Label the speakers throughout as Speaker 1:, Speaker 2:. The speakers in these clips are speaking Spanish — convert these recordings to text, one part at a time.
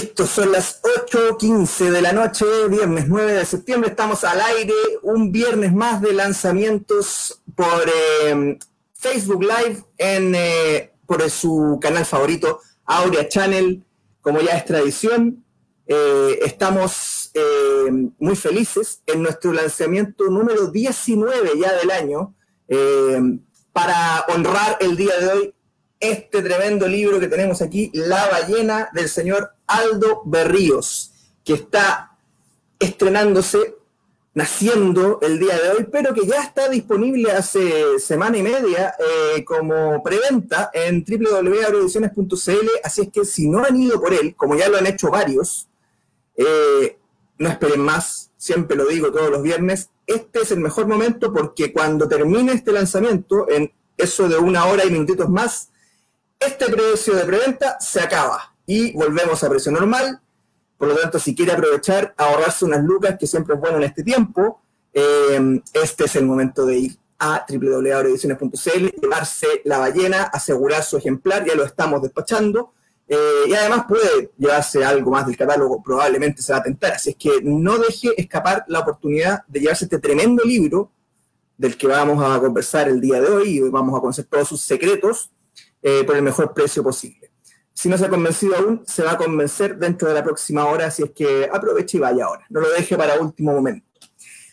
Speaker 1: Listo, son las 8.15 de la noche, viernes 9 de septiembre, estamos al aire, un viernes más de lanzamientos por eh, Facebook Live en, eh, por su canal favorito, Aurea Channel, como ya es tradición. Eh, estamos muy felices en nuestro lanzamiento número 19 ya del año, para honrar el día de hoy este tremendo libro que tenemos aquí, La ballena del señor Aldo Berríos, que está estrenándose, naciendo el día de hoy, pero que ya está disponible hace semana y media eh, como preventa en www.agroediciones.cl, así es que si no han ido por él, como ya lo han hecho varios, eh, no esperen más, siempre lo digo todos los viernes, este es el mejor momento porque cuando termine este lanzamiento, en eso de una hora y minutitos más, este precio de preventa se acaba y volvemos a precio normal. Por lo tanto, si quiere aprovechar, ahorrarse unas lucas, que siempre es bueno en este tiempo, eh, este es el momento de ir a www.ediciones.cl, llevarse la ballena, asegurar su ejemplar, ya lo estamos despachando, eh, y además puede llevarse algo más del catálogo, probablemente se va a tentar, así es que no deje escapar la oportunidad de llevarse este tremendo libro del que vamos a conversar el día de hoy y vamos a conocer todos sus secretos, eh, por el mejor precio posible. Si no se ha convencido aún, se va a convencer dentro de la próxima hora, así es que aproveche y vaya ahora, no lo deje para último momento.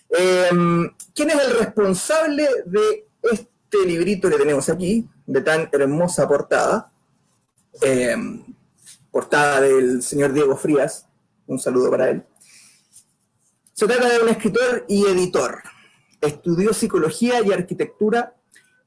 Speaker 1: Em, ¿Quién es el responsable de este librito que tenemos aquí, de tan hermosa portada? Em, portada del señor Diego Frías, un saludo para él. Se trata de un escritor y editor. Estudió psicología y arquitectura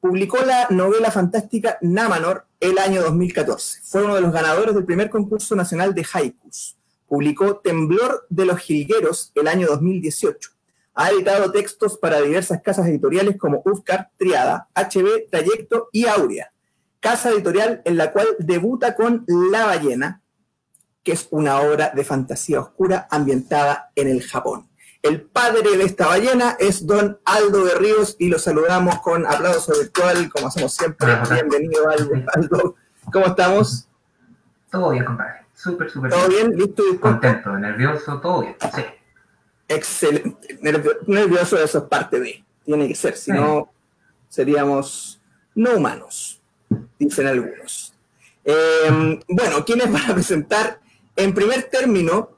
Speaker 1: publicó la novela fantástica Namanor el año 2014. Fue uno de los ganadores del primer concurso nacional de haikus. Publicó Temblor de los Jilgueros el año 2018. Ha editado textos para diversas casas editoriales como Ufcar, Triada, HB, Trayecto y Aurea. Casa editorial en la cual debuta con La ballena, que es una obra de fantasía oscura ambientada en el Japón. El padre de esta ballena es don Aldo de Ríos y lo saludamos con aplauso virtual, como hacemos siempre. Bienvenido, Aldo. ¿Cómo estamos?
Speaker 2: Todo bien, compadre. Súper, súper
Speaker 1: ¿Todo bien? ¿Listo?
Speaker 2: Contento, nervioso, todo bien. Sí.
Speaker 1: Excelente. nervioso, eso es parte de. Tiene que ser, si no, seríamos no humanos, dicen algunos. Eh, bueno, ¿quiénes van a presentar? En primer término,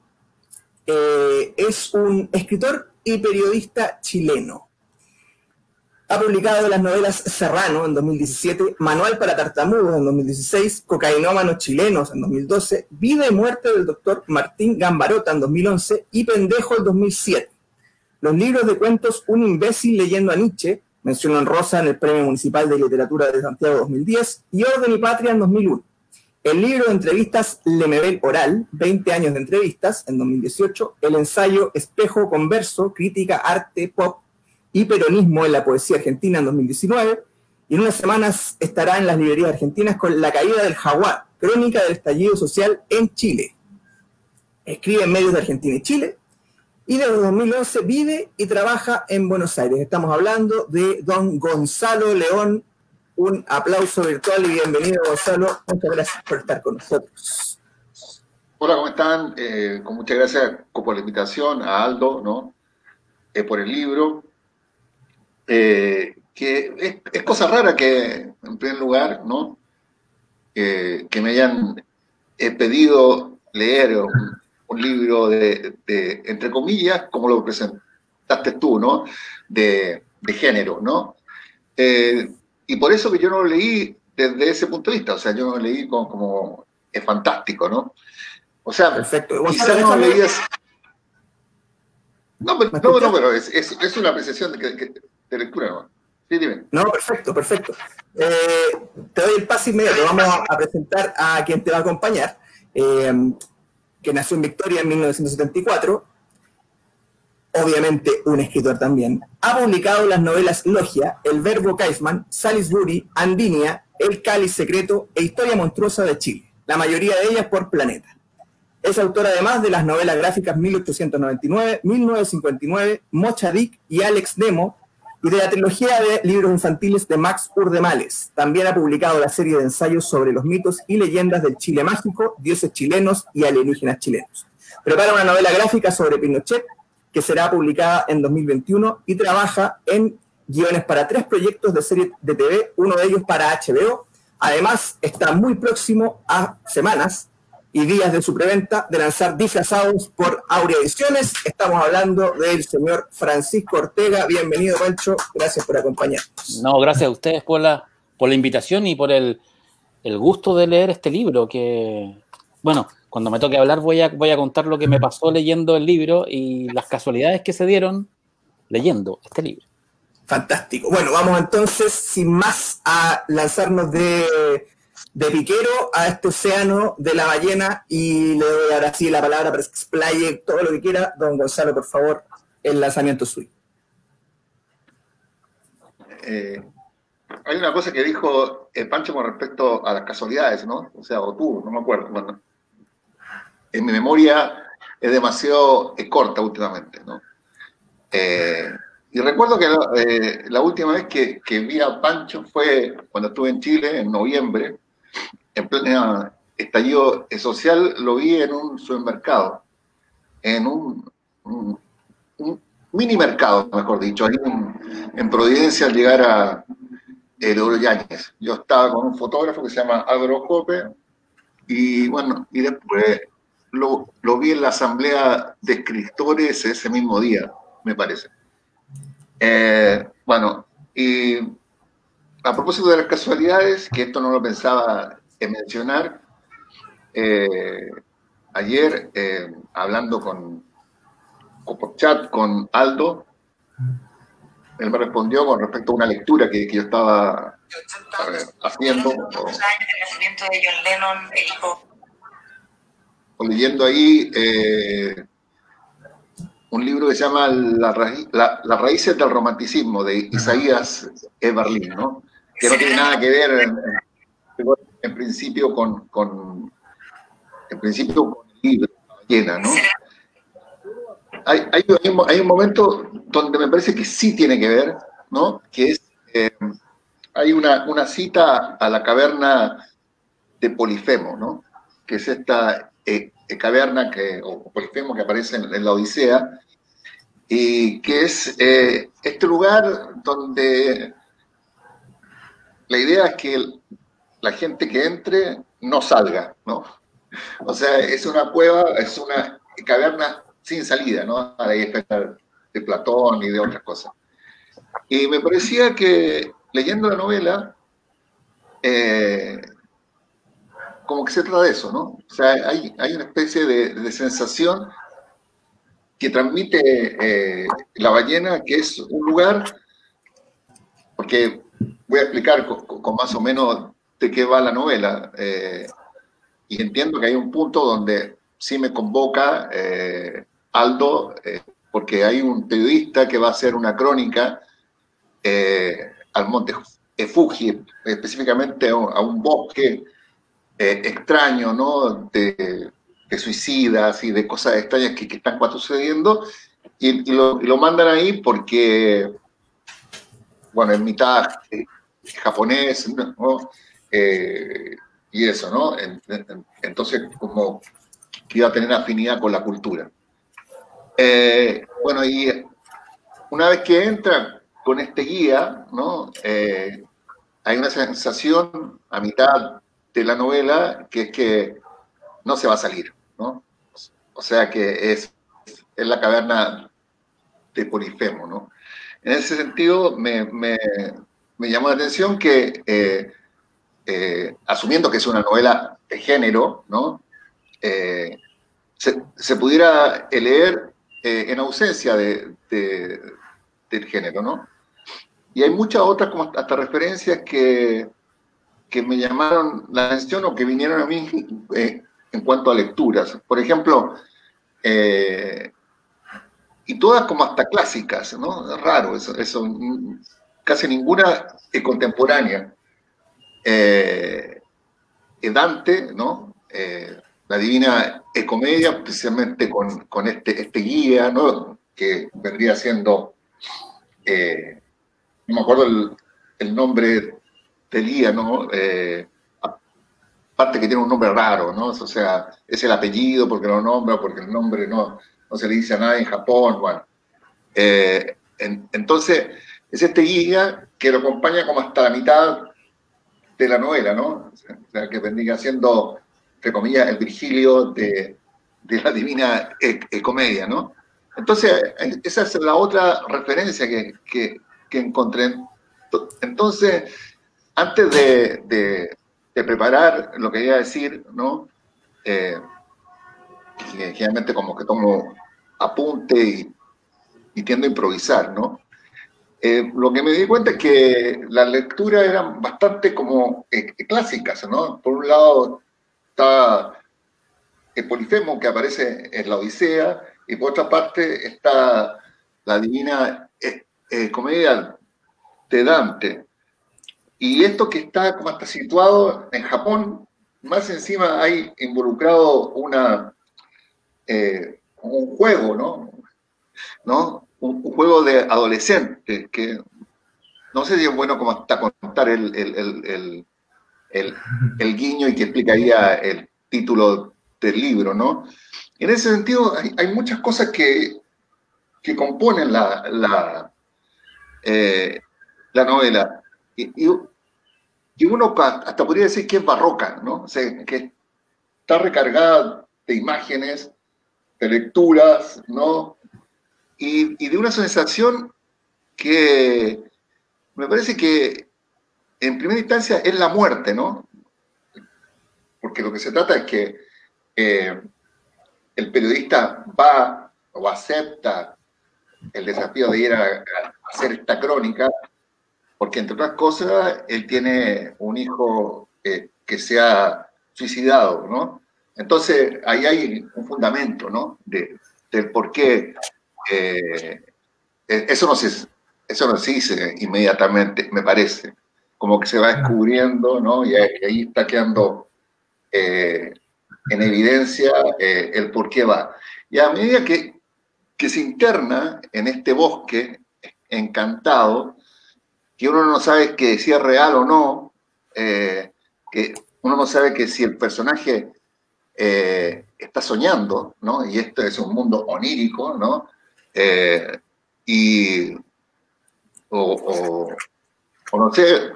Speaker 1: eh, es un escritor y periodista chileno. Ha publicado las novelas Serrano en 2017, Manual para Tartamudos en 2016, Cocainómanos Chilenos en 2012, Vida y Muerte del doctor Martín Gambarota en 2011 y Pendejo en 2007. Los libros de cuentos Un imbécil leyendo a Nietzsche, mención en rosa en el Premio Municipal de Literatura de Santiago 2010 y Orden y Patria en 2001. El libro de entrevistas Lemebel Oral, 20 años de entrevistas, en 2018. El ensayo Espejo Converso, Crítica, Arte, Pop y Peronismo en la Poesía Argentina, en 2019. Y en unas semanas estará en las librerías argentinas con La Caída del Jaguar, Crónica del Estallido Social en Chile. Escribe en medios de Argentina y Chile. Y desde 2011 vive y trabaja en Buenos Aires. Estamos hablando de don Gonzalo León un aplauso virtual y bienvenido, Gonzalo. Muchas gracias por estar con nosotros.
Speaker 3: Hola, ¿cómo están? Eh, con muchas gracias por la invitación a Aldo, ¿no? Eh, por el libro. Eh, que es, cosa rara que, en primer lugar, ¿no? que me hayan pedido leer un, libro de, entre comillas, como lo presentaste tú, ¿no? De género, ¿no? Y por eso que yo no lo leí desde ese punto de vista, o sea, yo no lo leí como, es fantástico, ¿no? O sea, Perfecto. quizás no leías... No, pero, no, no, pero es, es, una apreciación de, de lectura, ¿no? Sí, dime.
Speaker 1: No, perfecto, perfecto. Eh, te doy el paso inmediato. Vamos a presentar a quien te va a acompañar, eh, que nació en Victoria en 1974 obviamente un escritor también, ha publicado las novelas Logia, El Verbo Kaisman, Salisbury, Andinia, El Cáliz Secreto e Historia Monstruosa de Chile, la mayoría de ellas por Planeta. Es autor además de las novelas gráficas 1899, 1959, Mocha Dick y Alex Demo, y de la trilogía de libros infantiles de Max Urdemales. También ha publicado la serie de ensayos sobre los mitos y leyendas del Chile mágico, dioses chilenos y alienígenas chilenos. Prepara una novela gráfica sobre Pinochet que será publicada en 2021 y trabaja en guiones para tres proyectos de serie de TV, uno de ellos para HBO. Además, está muy próximo a semanas y días de su preventa de lanzar disfrazados por Aurea Ediciones. Estamos hablando del señor Francisco Ortega. Bienvenido, Pancho. Gracias por acompañarnos.
Speaker 4: No, gracias a ustedes por la, por la invitación y por el, el gusto de leer este libro que, bueno, cuando me toque hablar voy a, voy a contar lo que me pasó leyendo el libro y las casualidades que se dieron leyendo este libro.
Speaker 1: Fantástico. Bueno, vamos entonces, sin más, a lanzarnos de de piquero a este océano de la ballena y le doy ahora sí la palabra para que explaye todo lo que quiera. Don Gonzalo, por favor, el lanzamiento suyo.
Speaker 3: Eh, hay una cosa que dijo eh, Pancho con respecto a las casualidades, ¿no? O sea, o tú, no me acuerdo. Bueno, en mi memoria es demasiado eh, corta últimamente, ¿no? y recuerdo que la, última vez que, vi a Pancho fue cuando estuve en Chile, en noviembre, en pleno estallido social, lo vi en un supermercado, en un, mini mercado, mejor dicho, ahí en, Providencia al llegar a el Oro Yáñez. Yo estaba con un fotógrafo que se llama Álvaro Cope y bueno, y después lo, vi en la asamblea de escritores ese mismo día, me parece. Eh, bueno, y a propósito de las casualidades, que esto no lo pensaba mencionar, eh, ayer eh, hablando con, por chat con Aldo, él me respondió con respecto a una lectura que, yo estaba haciendo. O, leyendo ahí eh, un libro que se llama Las raíces del romanticismo de Isaías E. ¿no? que no tiene nada que ver en principio con, con en principio con el libro, llena, ¿no? Hay, hay, hay, un momento donde me parece que sí tiene que ver, ¿no? Que es, eh, hay una, una, cita a la caverna de Polifemo, ¿no? Que es esta eh, eh, caverna que, o Polifemo que aparece en, la Odisea, y que es este lugar donde la idea es que la gente que entre no salga, ¿no? O sea, es una cueva, es una caverna sin salida, ¿no? Ahí de Platón y de otras cosas. Y me parecía que leyendo la novela, eh, como que se trata de eso, ¿no? O sea, hay, hay una especie de, sensación que transmite eh, la ballena, que es un lugar, porque voy a explicar con más o menos de qué va la novela. Eh, y entiendo que hay un punto donde sí me convoca eh, Aldo, porque hay un periodista que va a hacer una crónica al monte Fuji, específicamente a un, bosque extraño, ¿no? De, suicidas y de cosas extrañas que, están sucediendo, y, lo, mandan ahí porque, bueno, en mitad japonés, ¿no? Eh, y eso, ¿no? Entonces, como que iba a tener afinidad con la cultura. Eh, bueno, y una vez que entra con este guía, ¿no? Eh, hay una sensación a mitad de la novela que es que no se va a salir, ¿no? O sea que es, es la caverna de Polifemo, ¿no? En ese sentido, me, me, me llamó la atención que eh, asumiendo que es una novela de género, ¿no? Eh, se, pudiera leer eh, en ausencia de, del género, ¿no? Y hay muchas otras, como hasta referencias que, que me llamaron la atención o que vinieron a mí en cuanto a lecturas. Por ejemplo, y todas como hasta clásicas, ¿no? Raro eso, casi ninguna es contemporánea eh, Dante, ¿no? Eh, la Divina Comedia, especialmente con, este, este, guía, ¿no? Que vendría siendo eh, no me acuerdo el nombre del día, ¿no? Eh, aparte que tiene un nombre raro, ¿no? O sea, es el apellido porque lo nombra, porque el nombre no, no se le dice a nadie en Japón, bueno. Eh, entonces, es este guía que lo acompaña como hasta la mitad de la novela, ¿no? O sea, que vendría siendo, entre comillas, el Virgilio de, de la Divina e, e Comedia, ¿no? Entonces, esa es la otra referencia que, que, que encontré. Entonces, antes de, de, preparar lo que iba a decir, ¿no? Eh, generalmente como que tomo apunte y, y tiendo a improvisar, ¿no? Eh, lo que me di cuenta es que las lecturas eran bastante como eh, clásicas, ¿no? Por un lado está el Polifemo que aparece en la Odisea y por otra parte está la Divina Comedia de Dante. Y esto que está como hasta situado en Japón, más encima hay involucrado una, eh, un juego, ¿no? ¿No? Un, juego de adolescentes que no sé si es bueno como hasta contar el, el, el, el, guiño y que explicaría el título del libro, ¿no? En ese sentido, hay, muchas cosas que, que componen la, la, eh, la novela. Y, uno hasta podría decir que es barroca, ¿no? O sea, que está recargada de imágenes, de lecturas, ¿no? Y, de una sensación que me parece que en primera instancia es la muerte, ¿no? Porque lo que se trata es que eh, el periodista va o acepta el desafío de ir a hacer esta crónica porque entre otras cosas, él tiene un hijo eh, que se ha suicidado, ¿no? Entonces, ahí hay un fundamento, ¿no? De, del por qué eh, e, eso, no se, eso no dice inmediatamente, me parece. Como que se va descubriendo, ¿no? Y ahí está quedando eh, en evidencia el por qué va. Y a medida que, que se interna en este bosque encantado, que uno no sabe si es real o no, eh, que uno no sabe que si el personaje eh, está soñando, ¿no? Y esto es un mundo onírico, ¿no? Eh, y, o, no sé,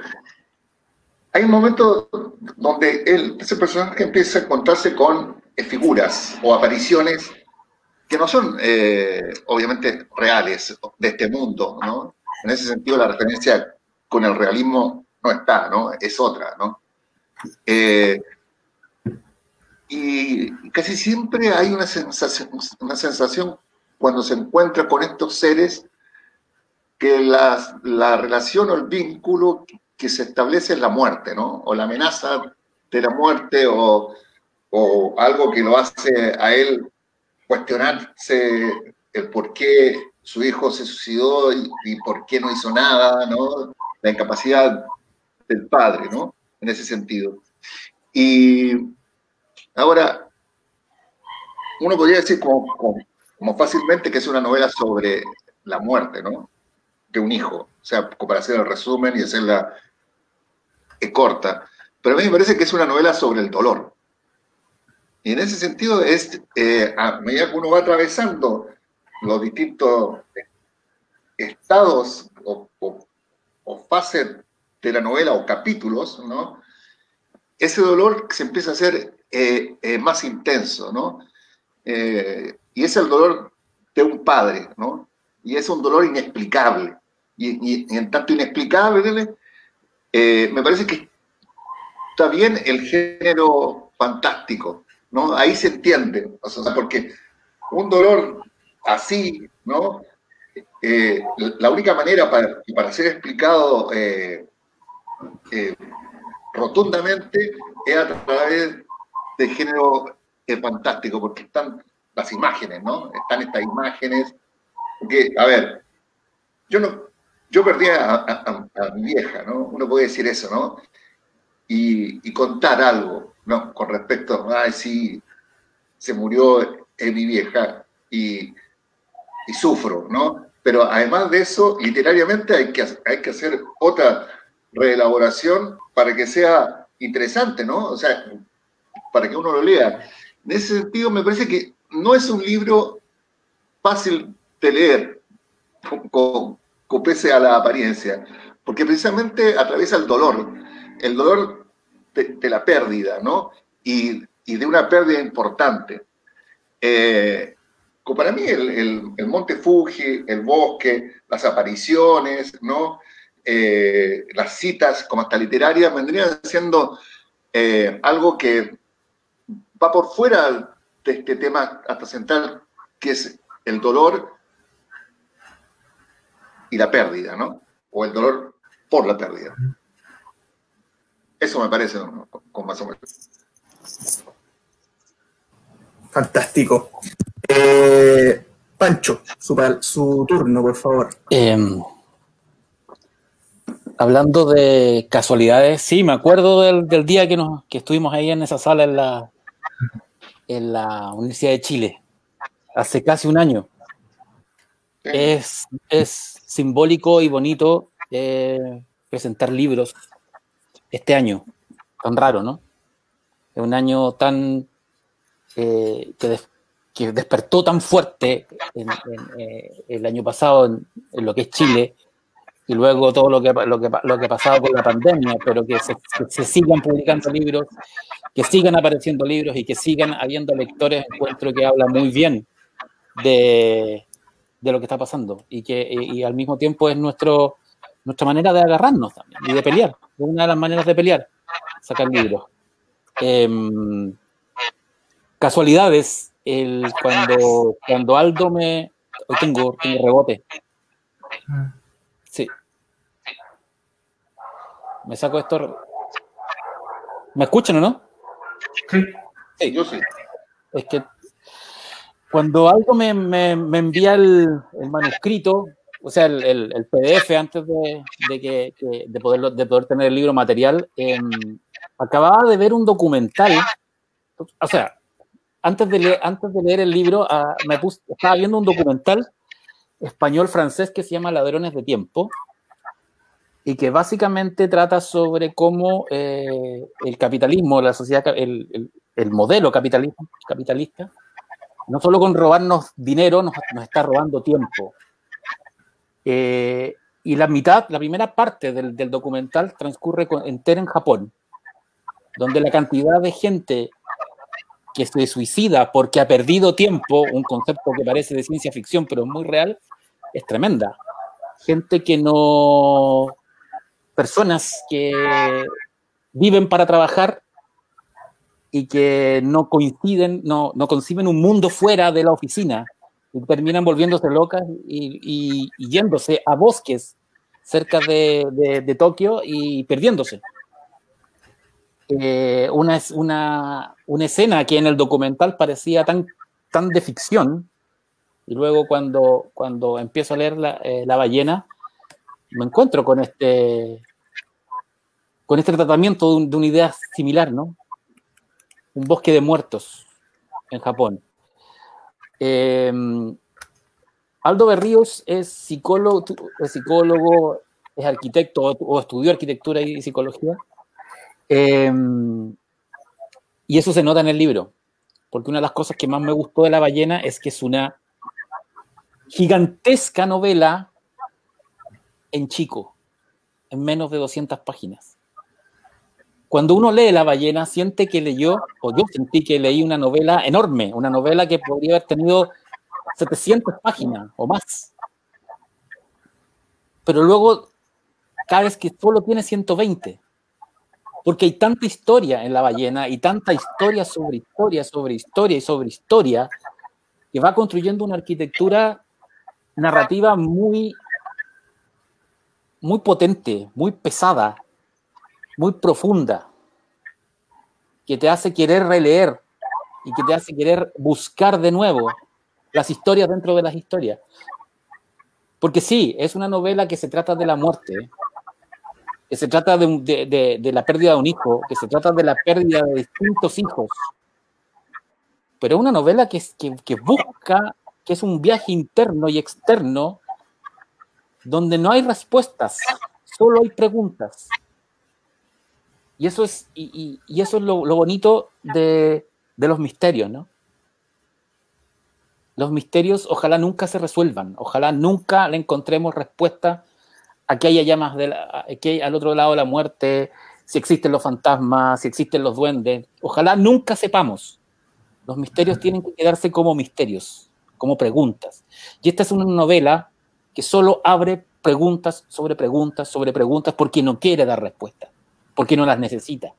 Speaker 3: hay un momento donde ese personaje empieza a encontrarse con figuras o apariciones que no son obviamente reales de este mundo, ¿no? En ese sentido, la referencia con el realismo no está, ¿no? Es otra, ¿no? Eh, y casi siempre hay una sensación, una sensación cuando se encuentra con estos seres que la, la relación o el vínculo que se establece es la muerte, ¿no? O la amenaza de la muerte o, o algo que lo hace a él cuestionarse el por qué su hijo se suicidó y, y por qué no hizo nada, ¿no? La incapacidad del padre, ¿no? En ese sentido. Y ahora, uno podría decir como, fácilmente que es una novela sobre la muerte, ¿no? De un hijo, o sea, para hacer el resumen y hacerla corta. Pero a mí me parece que es una novela sobre el dolor. Y en ese sentido, es, eh, a medida que uno va atravesando los distintos estados o fase de la novela o capítulos, ¿no? Ese dolor se empieza a hacer eh, eh, más intenso, ¿no? Eh, y es el dolor de un padre, ¿no? Y es un dolor inexplicable. Y, en tanto inexplicable, me parece que está bien el género fantástico, ¿no? Ahí se entiende, o sea, porque un dolor así, ¿no? Eh, la única manera para, para ser explicado eh, eh, rotundamente es a través de género fantástico, porque están las imágenes, ¿no? Están estas imágenes. Porque, a ver, yo no, yo perdí a, mi vieja, ¿no? Uno puede decir eso, ¿no? Y, contar algo, ¿no? Con respecto, ay, sí, se murió mi vieja y, y sufro, ¿no? Pero además de eso, literariamente hay que, hay que hacer otra reelaboración para que sea interesante, ¿no? O sea, para que uno lo lea. En ese sentido, me parece que no es un libro fácil de leer, con, con, pese a la apariencia, porque precisamente atraviesa el dolor, el dolor de, la pérdida, ¿no? Y, y, de una pérdida importante. Eh, para mí el, el, Monte Fuji, el bosque, las apariciones, ¿no? Eh, las citas como hasta literarias vendrían siendo eh, algo que va por fuera de este tema hasta central, que es el dolor y la pérdida, ¿no? O el dolor por la pérdida. Eso me parece con más o menos.
Speaker 1: Fantástico. Eh, Pancho, su, turno, por favor.
Speaker 4: Em, hablando de casualidades, sí, me acuerdo del, día que, nos, que estuvimos ahí en esa sala en la, en la Universidad de Chile, hace casi un año. Es, es simbólico y bonito eh, presentar libros este año, tan raro, ¿no? Es un año tan eh, que, despertó tan fuerte eh, el año pasado en, lo que es Chile y luego todo lo que, lo que, lo que ha pasado con la pandemia, pero que se, se, sigan publicando libros, que sigan apareciendo libros y que sigan habiendo lectores, encuentro que habla muy bien de, de lo que está pasando y que y, al mismo tiempo es nuestro, nuestra manera de agarrarnos también y de pelear, es una de las maneras de pelear, sacar libros. Em, casualidades, el, cuando, cuando Aldo me... Hoy tengo, tengo rebote. Sí. Me saco esto. ¿Me escuchan o no?
Speaker 2: Sí.
Speaker 3: sí. Yo sí.
Speaker 4: Es que cuando Aldo me, me, me envía el, el, manuscrito, o sea, el, el, PDF antes de, de, que, de, poder, de poder tener el libro material, eh, acababa de ver un documental. O sea, antes de leer, el libro, ah, me estaba viendo un documental español-francés que se llama Ladrones de Tiempo y que básicamente trata sobre cómo eh, el capitalismo, la sociedad, el, el, modelo capitalismo, capitalista, no solo con robarnos dinero, nos, está robando tiempo. Eh, y la mitad, la primera parte del documental transcurre entera en Japón, donde la cantidad de gente que se suicida porque ha perdido tiempo, un concepto que parece de ciencia ficción pero muy real, es tremenda. Gente que no... Personas que viven para trabajar y que no coinciden, no, no conciben un mundo fuera de la oficina y terminan volviéndose locas y, yéndose a bosques cerca de, de Tokio y perdiéndose. Eh, una, una, una, escena que en el documental parecía tan, tan de ficción, y luego cuando, cuando empiezo a leer la, eh, la, ballena, me encuentro con este, con este tratamiento de, un, de, una idea similar, ¿no? Un bosque de muertos en Japón. Eh, Aldo Berríos es psicólogo, es psicólogo, es arquitecto o estudió arquitectura y psicología. Eh, y eso se nota en el libro, porque una de las cosas que más me gustó de La ballena es que es una gigantesca novela en chico, en menos de 200 páginas. Cuando uno lee La ballena, siente que leyó, o yo sentí que leí una novela enorme, una novela que podría haber tenido 700 páginas o más. Pero luego, cada vez que solo tiene 120 porque hay tanta historia en la ballena y tanta historia sobre historia, sobre historia y sobre historia, que va construyendo una arquitectura narrativa muy, muy potente, muy pesada, muy profunda, que te hace querer releer y que te hace querer buscar de nuevo las historias dentro de las historias. Porque sí, es una novela que se trata de la muerte, que se trata de, de, de, la pérdida de un hijo, que se trata de la pérdida de distintos hijos. Pero es una novela que, que, que, busca, que es un viaje interno y externo donde no hay respuestas, solo hay preguntas. Y eso es, y, y- eso es lo, lo bonito de, de los misterios, ¿no? Los misterios ojalá nunca se resuelvan, ojalá nunca le encontremos respuesta a que haya llamas de la- a que hay al otro lado la muerte, si existen los fantasmas, si existen los duendes. Ojalá nunca sepamos. Los misterios tienen que quedarse como misterios, como preguntas. Y esta es una novela que solo abre preguntas sobre preguntas sobre preguntas porque no quiere dar respuestas, porque no las necesita.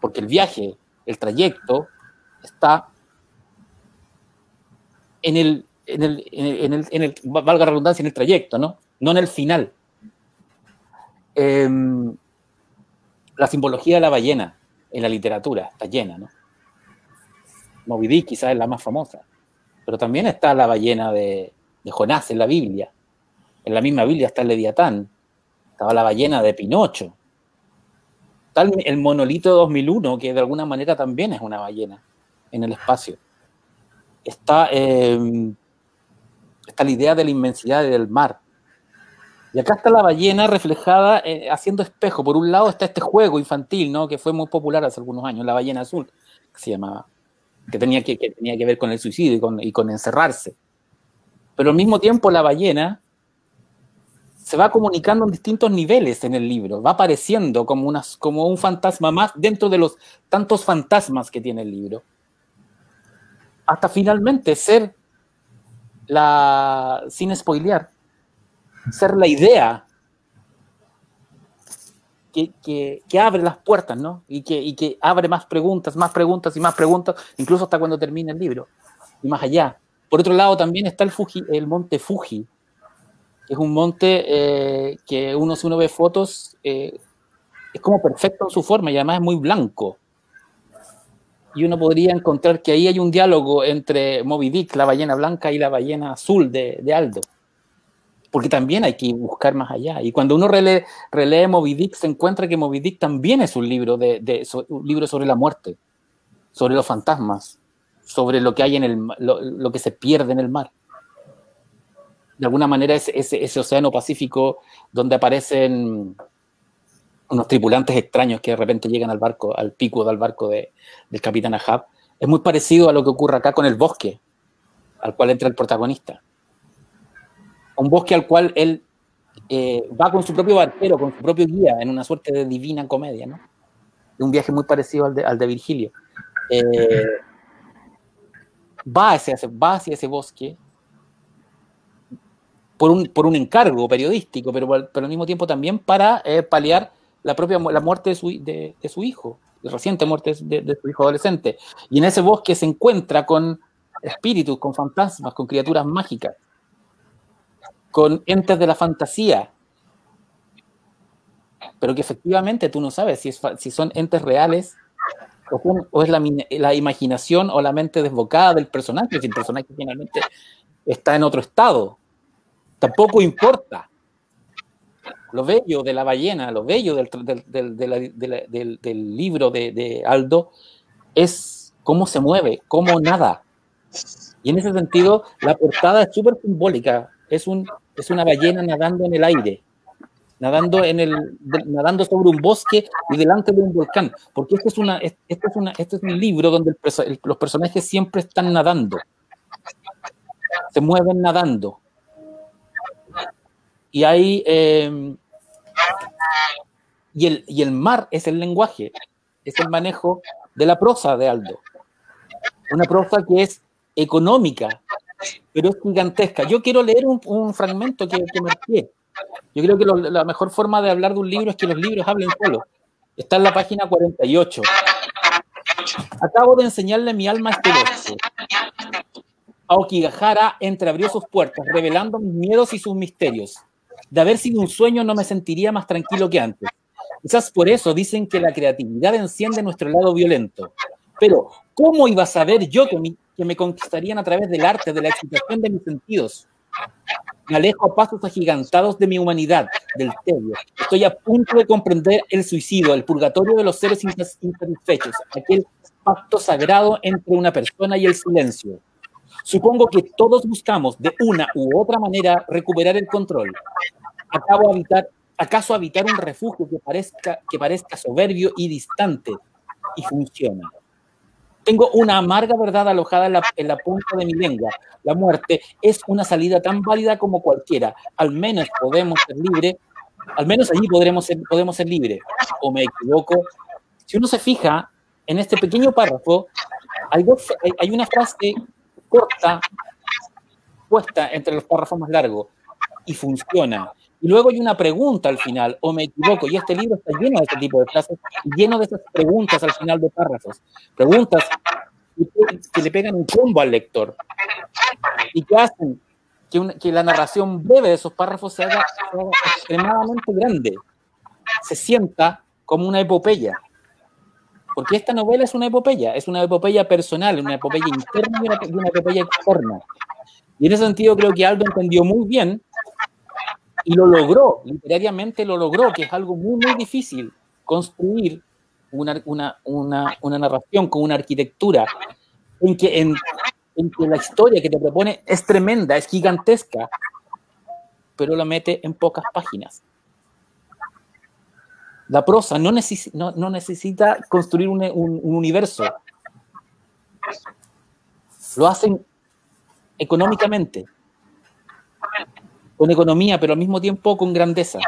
Speaker 4: Porque el viaje, el trayecto, está en el, en el, en el, en el- valga redundancia, en el trayecto, ¿no? No en el final. Em, la simbología de la ballena en la literatura está llena, ¿no? Moby Dick quizás es la más famosa, pero también está la ballena de, Jonás en la Biblia. En la misma Biblia está el Leviatán, estaba la ballena de Pinocho. Está el, monolito 2001, que de alguna manera también es una ballena en el espacio. Está, eh, está la idea de la inmensidad del mar. Y acá está la ballena reflejada eh, haciendo espejo. Por un lado está este juego infantil, ¿no? Que fue muy popular hace algunos años, la ballena azul, que se llamaba, que tenía que, tenía que ver con el suicidio y con, y con encerrarse. Pero al mismo tiempo la ballena se va comunicando en distintos niveles en el libro, va apareciendo como, unas, como un fantasma más dentro de los tantos fantasmas que tiene el libro, hasta finalmente ser la, sin spoilear, ser la idea que, que, que abre las puertas, ¿no? Y que, y que abre más preguntas, más preguntas y más preguntas, incluso hasta cuando termina el libro, y más allá. Por otro lado, también está el, Fuji, el monte Fuji, que es un monte eh, que uno, si uno ve fotos, eh, es como perfecto en su forma y además es muy blanco. Y uno podría encontrar que ahí hay un diálogo entre Moby Dick, la ballena blanca, y la ballena azul de, de Aldo. Porque también hay que buscar más allá. Y cuando uno relee, relee Moby Dick, se encuentra que Moby Dick también es un libro, de, un libro sobre la muerte, sobre los fantasmas, sobre lo que hay en el lo, que se pierde en el mar de alguna manera ese, ese, ese, océano Pacífico donde aparecen unos tripulantes extraños que de repente llegan al barco, al pico del barco de, del capitán Ahab, es muy parecido a lo que ocurre acá con el bosque al cual entra el protagonista. Un bosque al cual él eh, va con su propio barquero, con su propio guía, en una suerte de divina comedia, ¿no? Un viaje muy parecido al de, Virgilio. Eh, va, hacia ese, bosque por un, por un encargo periodístico, pero, pero al mismo tiempo también para eh, paliar la propia la muerte de su, de su hijo, la reciente muerte de, de, su hijo adolescente. Y en ese bosque se encuentra con espíritus, con fantasmas, con criaturas mágicas, con entes de la fantasía, pero que efectivamente tú no sabes si, es, si son entes reales o, o es la, la, imaginación o la mente desbocada del personaje, si el personaje finalmente está en otro estado tampoco importa. Lo bello de la ballena, lo bello del, del, del, del, libro de, de, Aldo es cómo se mueve, cómo nada. Y en ese sentido, la portada es súper simbólica. Es, un, es una ballena nadando en el aire, nadando, en el, nadando sobre un bosque y delante de un volcán. Porque este es, una, este es, una, este es un libro donde los personajes siempre están nadando. Se mueven nadando y hay eh, y, el, y el mar es el lenguaje, es el manejo de la prosa de Aldo. Una prosa que es económica, pero es gigantesca. Yo quiero leer un, un fragmento que, que marqué. Yo creo que lo, la mejor forma de hablar de un libro es que los libros hablen solos. Está en la página 48. Acabo de enseñarle mi alma a este bosque. Aokigahara entreabrió sus puertas, revelando mis miedos y sus misterios de haber sido un sueño no me sentiría más tranquilo que antes. Quizás por eso dicen que la creatividad enciende nuestro lado violento. Pero, ¿cómo iba a saber yo que, mi, que me conquistarían a través del arte, de la excitación de mis sentidos? Me alejo a pasos agigantados de mi humanidad, del tedio. Estoy a punto de comprender el suicidio, el purgatorio de los seres insatisfechos, aquel pacto sagrado entre una persona y el silencio. Supongo que todos buscamos de una u otra manera recuperar el control. Acabo habitar, ¿Acaso habitar un refugio que parezca, que parezca soberbio y distante y funciona? Tengo una amarga verdad alojada en la, en la, punta de mi lengua. La muerte es una salida tan válida como cualquiera. Al menos podemos ser libres. Al menos allí podremos ser, podemos ser libres. ¿O me equivoco? Si uno se fija en este pequeño párrafo, hay, dos, hay, una frase corta puesta entre los párrafos más largos y funciona. Y luego hay una pregunta al final, o me equivoco, y este libro está lleno de este tipo de frases, lleno de esas preguntas al final de párrafos. Preguntas que le pegan un combo al lector y que hacen que, que la narración breve de esos párrafos se haga, se haga, extremadamente grande, se sienta como una epopeya. Porque esta novela es una epopeya, es una epopeya personal, una epopeya interna y una, una epopeya externa. Y en ese sentido creo que Aldo entendió muy bien y lo logró, literariamente lo logró, que es algo muy, muy difícil, construir una, una, una, una narración con una arquitectura en que, en, que la historia que te propone es tremenda, es gigantesca, pero la mete en pocas páginas. La prosa no, neces no, no necesita construir un, un, universo. Lo hacen económicamente con economía, pero al mismo tiempo con grandeza.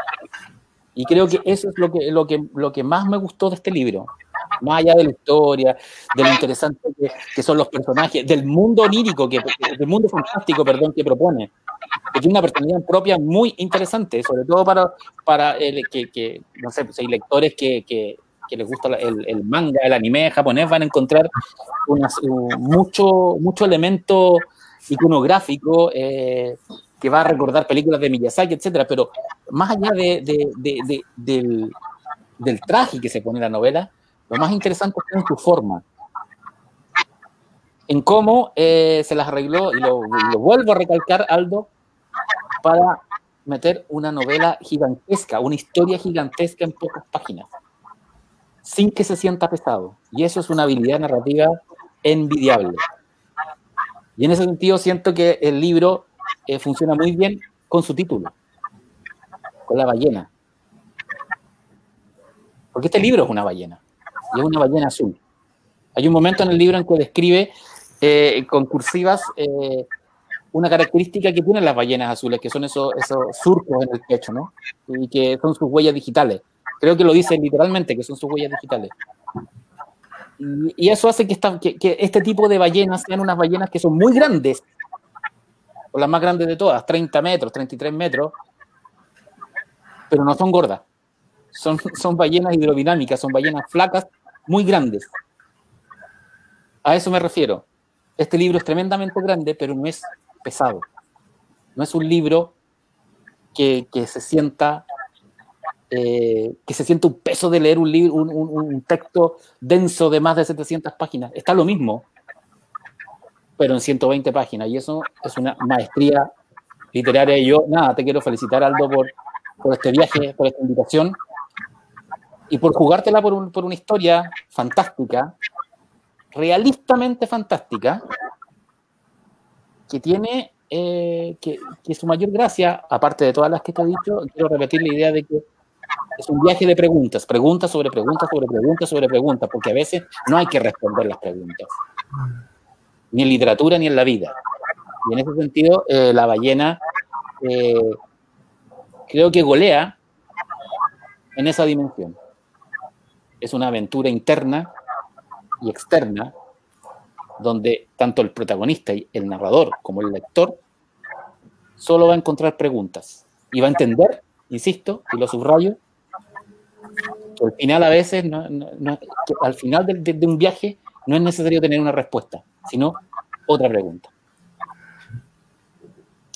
Speaker 4: Y creo que eso es lo que, lo que, lo que más me gustó de este libro. Más allá de la historia, de lo interesante que, que son los personajes, del mundo onírico, que, del mundo fantástico, perdón, que propone. Que tiene una personalidad propia muy interesante, sobre todo para, para el, que, que, no sé, pues hay lectores que, que, que les gusta el, el, manga, el anime japonés, van a encontrar unas, mucho, mucho elemento iconográfico eh, que va a recordar películas de Miyazaki, etcétera, pero más allá de, de, de, del, del, traje que se pone la novela, lo más interesante es en su forma, en cómo eh, se las arregló, y lo, lo, vuelvo a recalcar, Aldo, para meter una novela gigantesca, una historia gigantesca en pocas páginas, sin que se sienta pesado. Y eso es una habilidad narrativa envidiable. Y en ese sentido siento que el libro eh, funciona muy bien con su título, con la ballena. Porque este libro es una ballena, y es una ballena azul. Hay un momento en el libro en que describe eh, con cursivas eh, una característica que tienen las ballenas azules, que son esos, esos surcos en el pecho, ¿no? Y que son sus huellas digitales. Creo que lo dice literalmente, que son sus huellas digitales. Y, eso hace que, esta, que, este tipo de ballenas sean unas ballenas que son muy grandes, o las más grandes de todas, 30 metros, 33 metros, pero no son gordas. Son, son ballenas hidrodinámicas, son ballenas flacas, muy grandes. A eso me refiero. Este libro es tremendamente grande, pero no es pesado. No es un libro que, que se sienta eh, que se sienta un peso de leer un, libro, un, un, texto denso de más de 700 páginas. Está lo mismo, pero en 120 páginas. Y eso es una maestría literaria. Y yo, nada, te quiero felicitar, Aldo, por, por este viaje, por esta invitación y por jugártela por, un, por una historia fantástica, realistamente fantástica, que tiene eh, que, su mayor gracia, aparte de todas las que te he dicho, quiero repetir la idea de que es un viaje de preguntas, preguntas sobre preguntas sobre preguntas sobre preguntas, porque a veces no hay que responder las preguntas, ni en literatura ni en la vida. Y en ese sentido, eh, la ballena eh, creo que golea en esa dimensión. Es una aventura interna y externa donde tanto el protagonista y el narrador como el lector solo va a encontrar preguntas y va a entender, insisto, y lo subrayo, que al final a veces, no, al final de, de, un viaje no es necesario tener una respuesta, sino otra pregunta.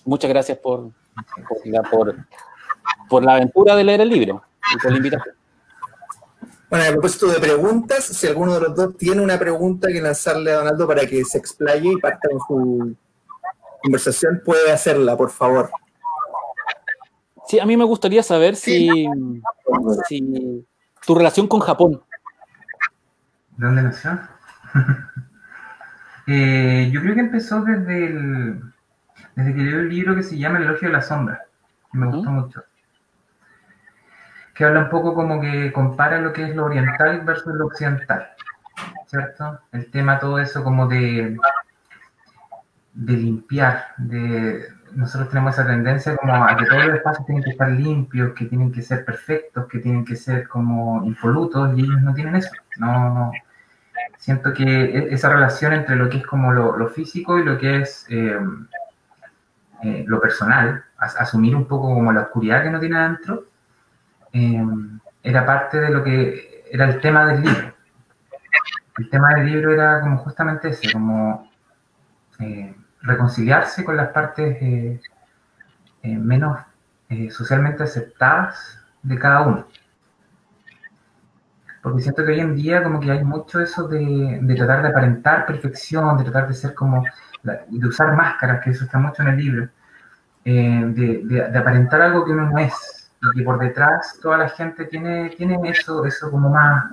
Speaker 4: Muchas gracias por, por, la, por, por la aventura de leer el libro y por la invitación.
Speaker 1: Bueno, a propósito de preguntas, si alguno de los dos tiene una pregunta que lanzarle a Donaldo para que se explaye y parta con su conversación, puede hacerla, por favor.
Speaker 4: Sí, a mí me gustaría saber si, sí. si tu relación con Japón.
Speaker 2: ¿De dónde nació? Eh, yo creo que empezó desde el, desde que leí un libro que se llama El elogio de la sombra, que me gustó mucho. Que habla un poco como que compara lo que es lo oriental versus lo occidental, ¿cierto? El tema, todo eso como de, de limpiar, de nosotros tenemos esa tendencia como a que todos los espacios tienen que estar limpios, que tienen que ser perfectos, que tienen que ser como impolutos, y ellos no tienen eso. No, no. Siento que e, esa relación entre lo que es como lo, físico y lo que es eh, eh, lo personal, as, asumir un poco como la oscuridad que no tiene adentro, eh, era parte de lo que era el tema del libro. El tema del libro era como justamente ese, como reconciliarse con las partes menos socialmente aceptadas de cada uno. Porque siento que hoy en día como que hay mucho eso de, de tratar de aparentar perfección, de tratar de ser como, de usar máscaras, que eso está mucho en el libro, de, de, de, aparentar algo que uno no es, y que por detrás toda la gente tiene, tiene eso, eso como más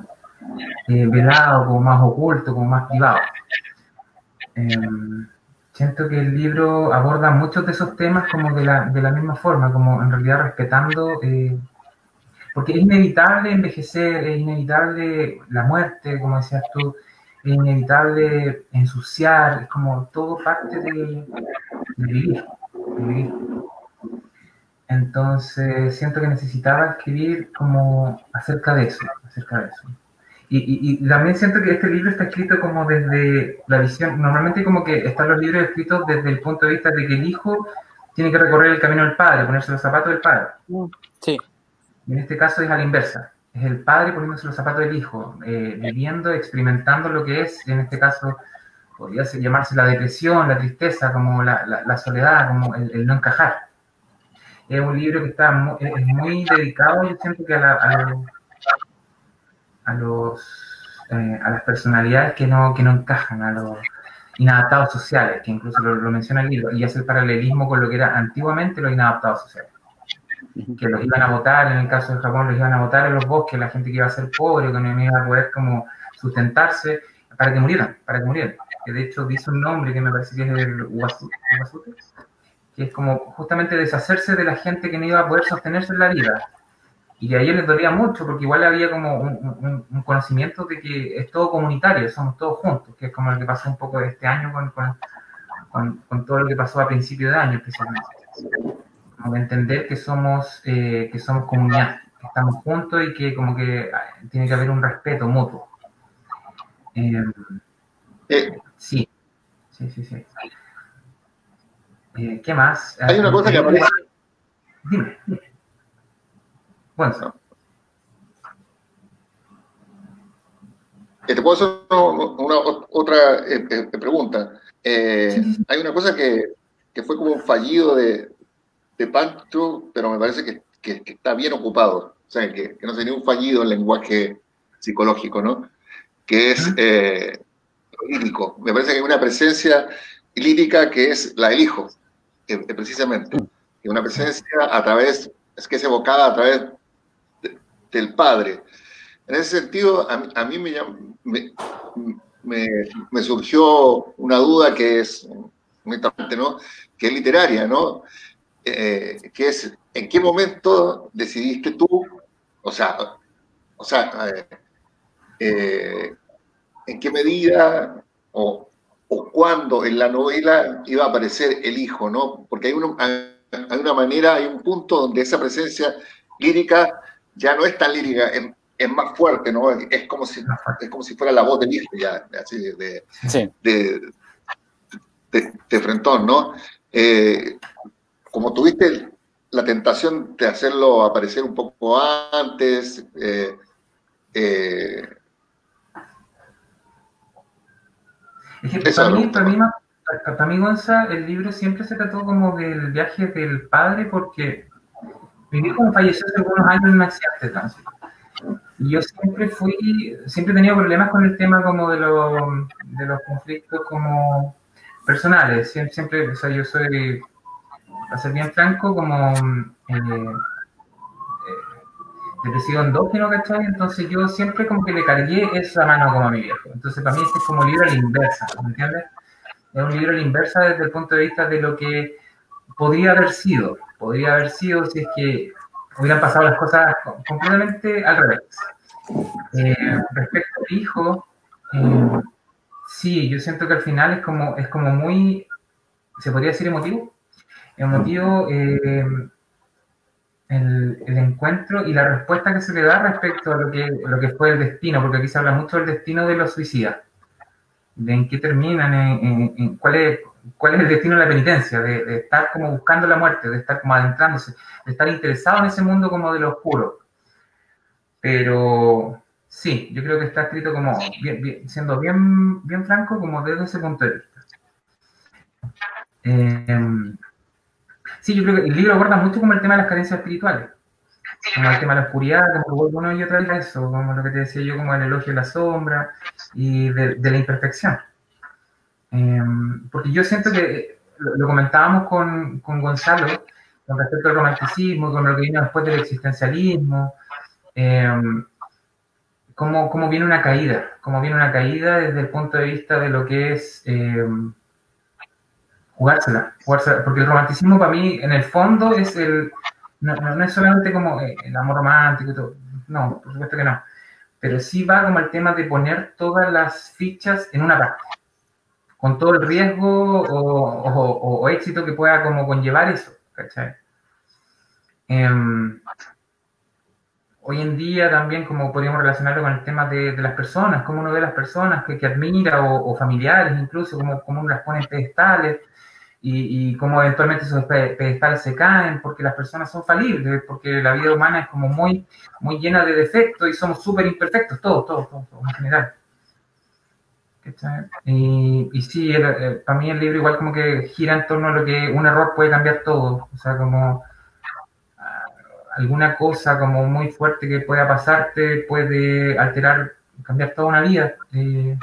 Speaker 2: velado, como más oculto, como más privado. Siento que el libro aborda muchos de esos temas como de la, de la misma forma, como en realidad respetando, eh, porque es inevitable envejecer, es inevitable la muerte, como decías tú, es inevitable ensuciar, es como todo parte de, de vivir, de vivir. Entonces siento que necesitaba escribir como acerca de eso, acerca de eso. Y, y, también siento que este libro está escrito como desde la visión, normalmente como que están los libros escritos desde el punto de vista de que el hijo tiene que recorrer el camino del padre, ponerse los zapatos del padre.
Speaker 4: Sí.
Speaker 2: En este caso es a la inversa, es el padre poniéndose los zapatos del hijo, eh, viviendo, experimentando lo que es, en este caso podría llamarse la depresión, la tristeza, como la, soledad, como el, no encajar. Es un libro que está muy, dedicado, yo siento que a, la, a, los, eh, a las personalidades que no, que no encajan, a los inadaptados sociales, que incluso lo, menciona el libro, y hace el paralelismo con lo que era antiguamente los inadaptados sociales. Que los iban a votar, en el caso de Japón, los iban a votar en los bosques, la gente que iba a ser pobre, que no iba a poder como sustentarse, para que murieran, para que murieran. Que de hecho dice un nombre que me parece que es el Uasute, que es como justamente deshacerse de la gente que no iba a poder sostenerse en la vida, y a ellos les dolía mucho porque igual había como un, conocimiento de que es todo comunitario, somos todos juntos, que es como lo que pasó un poco este año con, con, con, todo lo que pasó a principio de año especialmente. Como entender que somos, eh, que somos comunidad, que estamos juntos y que como que ah, tiene que haber un respeto mutuo. Em, eh, sí, sí, sí, sí. Eh, ¿Qué más?
Speaker 3: Hay una cosa que aparece...
Speaker 2: Dime, dime. Bueno.
Speaker 3: Te puedo hacer una, otra eh, pregunta. Hay una cosa que, que, fue como un fallido de, de Pancho, pero me parece que, que, está bien ocupado. O sea, que, no sería un fallido en lenguaje psicológico, ¿no? Que es lírico. Me parece que hay una presencia lírica que es la del hijo, precisamente. Y una presencia a través, es que es evocada a través del padre. En ese sentido, a, mí me, me, surgió una duda que es ¿no? Que es literaria, ¿no? Eh, que es, ¿en qué momento decidiste tú, o sea, o sea, eh, eh, en qué medida o, o cuándo en la novela iba a aparecer el hijo, ¿no? Porque hay, hay una manera, hay un punto donde esa presencia lírica ya no es tan lírica, es, más fuerte, ¿no? Es como si, es como si fuera la voz del hijo, ya, así de, de, de, frentón, ¿no? Eh, como tuviste la tentación de hacerlo aparecer un poco antes, eh, eh,
Speaker 2: es que para mí, para, mí, para mí, Gonza, el libro siempre se trató como del viaje del padre porque mi hijo falleció hace algunos años en un accidente de tránsito. Y yo siempre fui, siempre he tenido problemas con el tema como de, de los conflictos como personales. Siempre, siempre, o sea, yo soy, para ser bien franco, como eh, eh, depresivo endógeno, ¿cachai? Entonces yo siempre como que le cargué esa mano como a mi viejo. Entonces para mí este es como libro a la inversa, ¿me entiendes? es un libro a la inversa desde el punto de vista de lo que podría haber sido. Podría haber sido si es que hubieran pasado las cosas completamente al revés. Eh, respecto al hijo, eh, sí, yo siento que al final es como, es como muy, ¿se podría decir emotivo? Emotivo eh, el, el, encuentro y la respuesta que se le da respecto a lo que, lo que fue el destino, porque aquí se habla mucho del destino de los suicidas, de en qué terminan, en, en, cuál, es, cuál es el destino de la penitencia, de, de, estar como buscando la muerte, de estar como adentrándose, de estar interesado en ese mundo como de lo oscuro. Pero sí, yo creo que está escrito como, bien, bien, siendo bien, bien franco, como desde ese punto de vista. Eh, sí, yo creo que el libro aborda mucho como el tema de las carencias espirituales, como el tema de la oscuridad, como uno y otra vez eso, como lo que te decía yo, como el elogio de la sombra y de, la imperfección. Eh, porque yo siento que lo, lo comentábamos con, con, Gonzalo con respecto al romanticismo, con lo que vino después del existencialismo, eh, cómo, viene una caída, cómo viene una caída desde el punto de vista de lo que es eh, jugársela, jugársela, porque el romanticismo para mí en el fondo es el, no, no, es solamente como el amor romántico y todo, no, por supuesto que no, pero sí va como el tema de poner todas las fichas en una parte con todo el riesgo o, éxito que pueda como conllevar eso, ¿cachai? Eh, hoy en día también como podríamos relacionarlo con el tema de, de las personas, cómo uno ve las personas que, que admira o, familiares incluso, cómo, cómo uno las pone en pedestales y, y cómo eventualmente esos pedestales se caen porque las personas son falibles, porque la vida humana es como muy, muy llena de defectos y somos súper imperfectos, todos, todos, todos, todos en general. Y, y sí, para mí el libro igual como que gira en torno a lo que un error puede cambiar todo, o sea, como uh, alguna cosa como muy fuerte que pueda pasarte puede alterar, cambiar toda una vida, eh,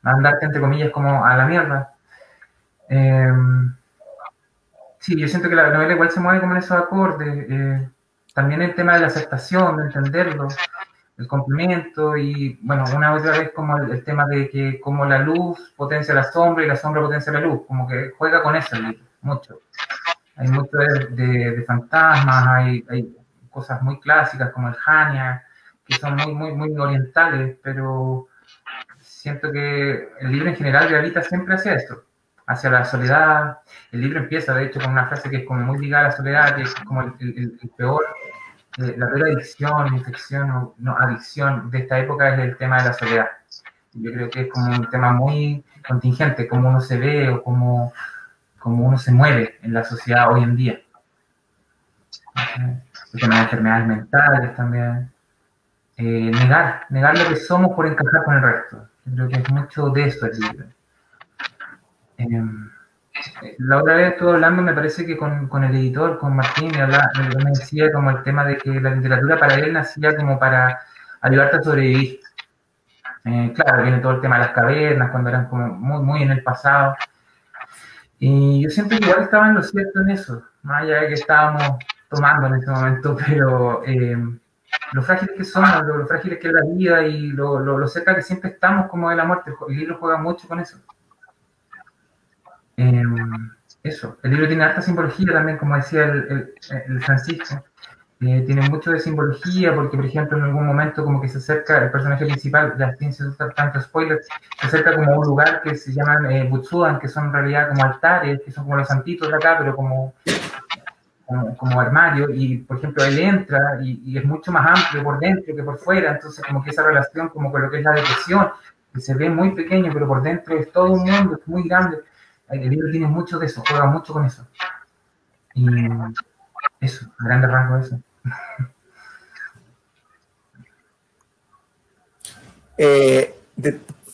Speaker 2: mandarte entre comillas como a la mierda. Eh, sí, yo siento que la novela igual se mueve como en esos acordes, eh, también el tema de la aceptación, de entenderlo, el complemento y, bueno, una otra vez como el, tema de que como la luz potencia la sombra y la sombra potencia la luz, como que juega con eso mucho. Hay mucho de, de, de fantasmas, hay, hay, cosas muy clásicas como el Hania, que son muy, muy, muy orientales, pero siento que el libro en general gravita siempre hacia esto, hacia la soledad. El libro empieza, de hecho, con una frase que es como muy ligada a la soledad, que es como el, peor eh, la peor adicción, infección no, adicción de esta época es el tema de la soledad. Yo creo que es como un tema muy contingente, cómo uno se ve o cómo, cómo uno se mueve en la sociedad hoy en día. El tema de enfermedades mentales también. Eh, negar, negar lo que somos por encajar con el resto. Yo creo que es mucho de eso el libro. Eh, la otra vez estuve hablando, me parece que con, con el editor, con Martín, me, hablaba, me decía como el tema de que la literatura para él nacía como para ayudarte a sobrevivir. Eh, claro, viene todo el tema de las cavernas, cuando eran como muy, muy en el pasado. Y yo que igual estaba en lo cierto en eso, más allá de que estábamos tomando en ese momento, pero eh, lo frágiles que somos, lo, frágiles que es la vida y lo, lo, lo cerca que siempre estamos como de la muerte. El libro juega mucho con eso. Eh, eso, el libro tiene harta simbología también, como decía el, el, el Francisco. Eh, tiene mucho de simbología porque, por ejemplo, en algún momento como que se acerca el personaje principal, ya sin tanto spoiler, se acerca como a un lugar que se llaman eh, Butsudan, que son en realidad como altares, que son como los santitos de acá, pero como, como, como armario, y por ejemplo él entra y, y, es mucho más amplio por dentro que por fuera, entonces como que esa relación como con lo que es la depresión, que se ve muy pequeño, pero por dentro es todo un mundo, es muy grande, el libro tiene mucho de eso, juega mucho con eso. Y eso, a grandes rasgos eso.
Speaker 1: Eh,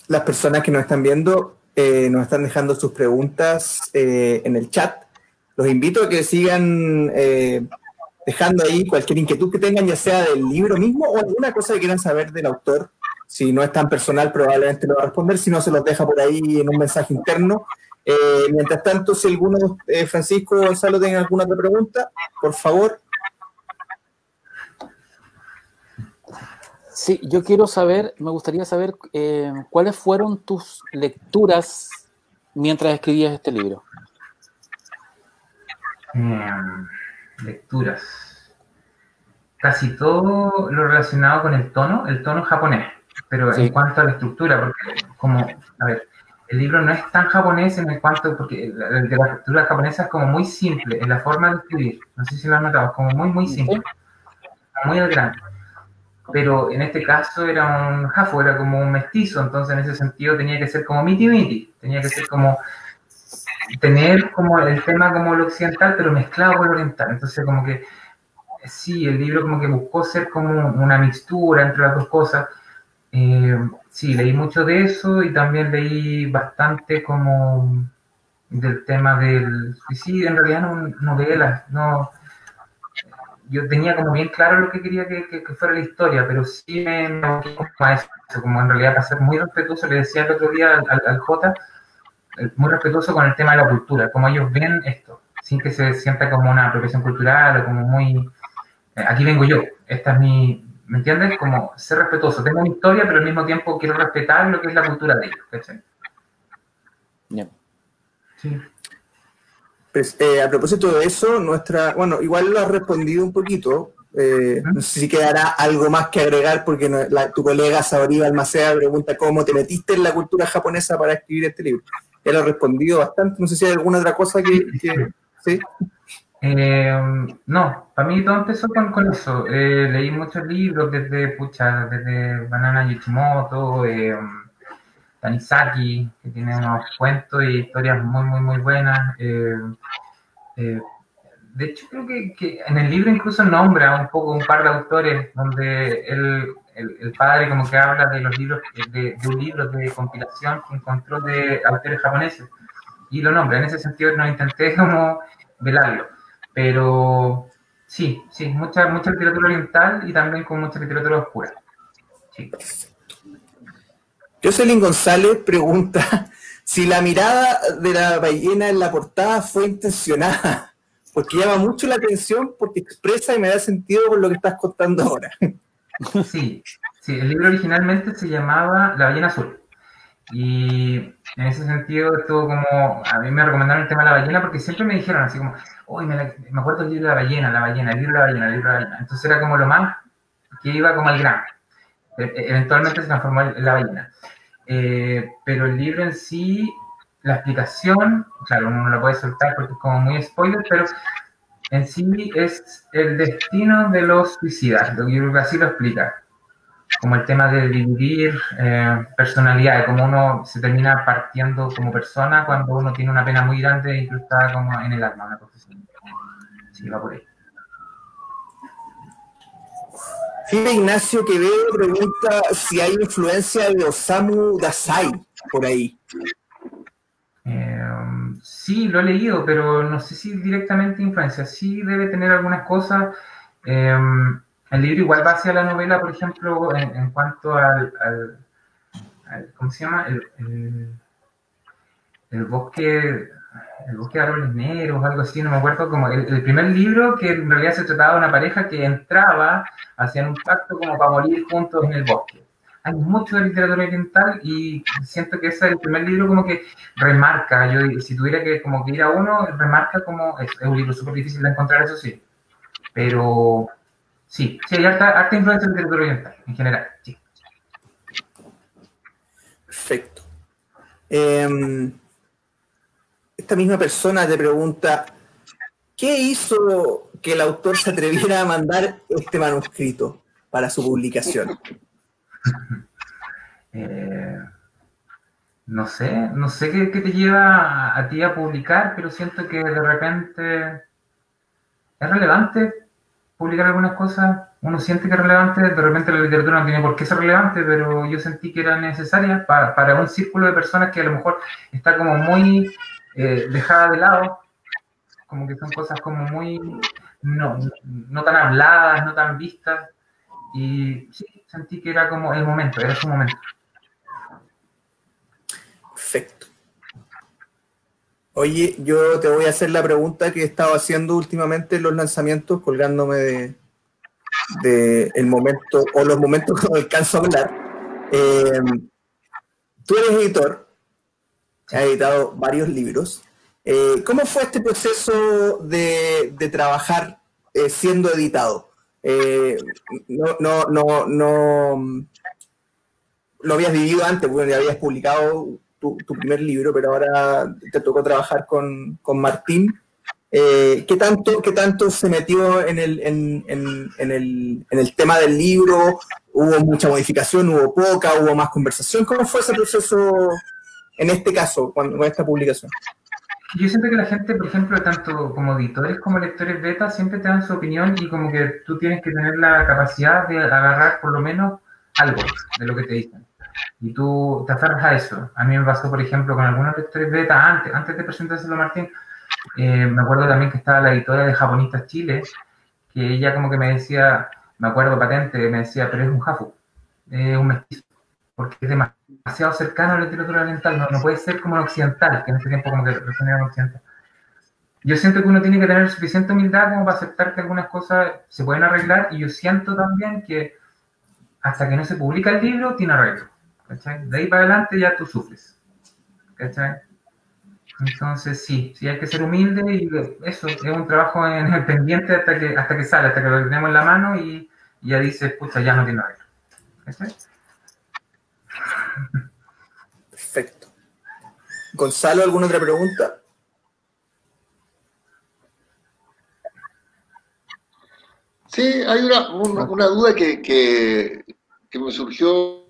Speaker 1: las personas que nos están viendo eh, nos están dejando sus preguntas eh, en el chat. Los invito a que sigan eh, dejando ahí cualquier inquietud que tengan, ya sea del libro mismo o alguna cosa que quieran saber del autor. Si no es tan personal, probablemente lo va a responder. Si no, se los deja por ahí en un mensaje interno. Eh, mientras tanto, si alguno, eh, Francisco Gonzalo, tiene alguna otra pregunta, por favor.
Speaker 4: Sí, yo quiero saber, me gustaría saber eh, cuáles fueron tus lecturas mientras escribías este libro?
Speaker 2: Em, lecturas. Casi todo lo relacionado con el tono, el tono japonés. Pero
Speaker 4: Sí.
Speaker 2: en cuanto a la estructura, porque como, a ver, el libro no es tan japonés en el cuanto, porque la, estructura japonesa es como muy simple en la forma de escribir. No sé si lo has notado, es como muy, muy simple, muy al grano. Pero en este caso era un jafo, era como un mestizo, entonces en ese sentido tenía que ser como miti miti, tenía que ser como tener como el tema como lo occidental, pero mezclado con lo oriental. Entonces como que sí, el libro como que buscó ser como una mixtura entre las dos cosas. Eh, sí, leí mucho de eso y también leí bastante como del tema del suicidio, en realidad no novelas, no yo tenía como bien claro lo que quería que, fuera la historia, pero sí me, a eso, como en realidad para ser muy respetuoso, le decía el otro día al, al J, eh, muy respetuoso con el tema de la cultura, como ellos ven esto, sin que se sienta como una apropiación cultural o como muy, eh, aquí vengo yo, esta es mi, ¿me entiendes? Como ser respetuoso, tengo una historia, pero al mismo tiempo quiero respetar lo que es la cultura de ellos, ¿cachai?
Speaker 4: Ya.
Speaker 2: Sí.
Speaker 1: Pues, eh, a propósito de eso, nuestra, bueno, igual lo has respondido un poquito. eh, no sé si quedará algo más que agregar, porque no- la- tu colega Sabri Balmaceda pregunta cómo te metiste en la cultura japonesa para escribir este libro. Ya lo has respondido bastante. No sé si hay alguna otra cosa que. que- ¿sí?
Speaker 2: Eh, no, para mí todo empezó con, con eso. Eh, leí muchos libros desde, pucha, desde Banana Yoshimoto, eh, Tanizaki, que tiene unos cuentos y historias muy, muy, muy buenas. Eh, eh, de hecho, creo que, que en el libro incluso nombra un poco un par de autores donde él, el, el padre como que habla de los libros, de, de un libro de compilación que encontró de autores japoneses y lo nombra. En ese sentido no intenté como velarlo. Pero sí, sí, mucha, mucha literatura oriental y también con mucha literatura oscura. Sí.
Speaker 1: Jocelyn González pregunta si la mirada de la ballena en la portada fue intencionada, porque llama mucho la atención, porque expresa y me da sentido con lo que estás contando ahora.
Speaker 2: Sí, sí, el libro originalmente se llamaba La ballena azul. Y en ese sentido estuvo como, a mí me recomendaron el tema de la ballena porque siempre me dijeron así como, uy, me, la- me acuerdo del libro de la ballena, la ballena, el libro de la ballena, el libro de la ballena. Entonces era como lo más que iba como al grano. E- e- Eventualmente se transformó en la ballena. Eh, pero el libro en sí, la explicación, claro, uno no la puede soltar porque es como muy spoiler, pero en sí es el destino de los suicidas, lo que así lo explica. Como el tema de dividir eh, personalidades, como uno se termina partiendo como persona cuando uno tiene una pena muy grande incrustada como en el alma, una así. Sí, va por ahí.
Speaker 1: Felipe Ignacio Quevedo pregunta si hay influencia de Osamu Dazai por ahí.
Speaker 2: Eh, sí, lo he leído, pero no sé si directamente influencia. Sí debe tener algunas cosas. Eh, el libro igual va hacia la novela, por ejemplo, en, en cuanto al, al- al- ¿Cómo se llama? El, el- el bosque. El bosque de árboles negros, algo así, no me acuerdo. Como el, el primer libro que en realidad se trataba de una pareja que entraba, hacían un pacto como para morir juntos en el bosque. Hay mucho de literatura oriental y siento que ese es el primer libro como que remarca, yo si tuviera que como que ir a uno, remarca como, es, es un libro súper difícil de encontrar, eso sí, pero sí, sí hay harta, harta influencia de literatura oriental, en general, sí.
Speaker 1: Perfecto. Eh, esta misma persona te pregunta, ¿qué hizo que el autor se atreviera a mandar este manuscrito para su publicación?
Speaker 2: Eh, no sé, no sé qué, qué te lleva a, a ti a publicar, pero siento que de repente es relevante publicar algunas cosas. Uno siente que es relevante, de repente la literatura no tiene por qué ser relevante, pero yo sentí que era necesaria pa- para un círculo de personas que a lo mejor está como muy eh, dejada de lado, como que son cosas como muy no, no tan habladas, no tan vistas. Y sí, sentí que era como el momento, era su momento.
Speaker 1: Perfecto. Oye, yo te voy a hacer la pregunta que he estado haciendo últimamente en los lanzamientos, colgándome de, el momento o los momentos que no alcanzo a hablar. Eh, tú eres editor ha editado varios libros. Eh, ¿Cómo fue este proceso de, trabajar eh, siendo editado? Eh, no, no, no, no, lo habías vivido antes, ya habías publicado tu, primer libro, pero ahora te tocó trabajar con, Martín. ¿qué, tanto, ¿Qué tanto se metió en el, en, en, el, en el tema del libro? ¿Hubo mucha modificación? ¿Hubo poca? ¿Hubo más conversación? ¿Cómo fue ese proceso en este caso, con, esta publicación?
Speaker 2: Yo siento que la gente, por ejemplo, tanto como editores como lectores beta, siempre te dan su opinión y como que tú tienes que tener la capacidad de agarrar por lo menos algo de lo que te dicen. Y tú te aferras a eso. A mí me pasó, por ejemplo, con algunos lectores beta antes, antes de presentárselo a Martín, eh, me acuerdo también que estaba la editora de Japonistas Chile, que ella como que me decía, me acuerdo patente, me decía, pero es un jafu, es un mestizo, porque es demasiado cercano a la literatura oriental, no, puede ser como el occidental, que en ese tiempo como que resonaba occidental. Yo siento que uno tiene que tener suficiente humildad como para aceptar que algunas cosas se pueden arreglar y yo siento también que hasta que no se publica el libro tiene arreglo. ¿Cachai? De ahí para adelante ya tú sufres. ¿cachai? Entonces sí, sí hay que ser humilde y eso es un trabajo en el pendiente hasta que, hasta que sale, hasta que lo tenemos en la mano y, ya dices, pucha, ya no tiene arreglo. ¿cachai?
Speaker 1: Perfecto. Gonzalo, ¿alguna otra pregunta?
Speaker 3: Sí, hay una, duda que, me surgió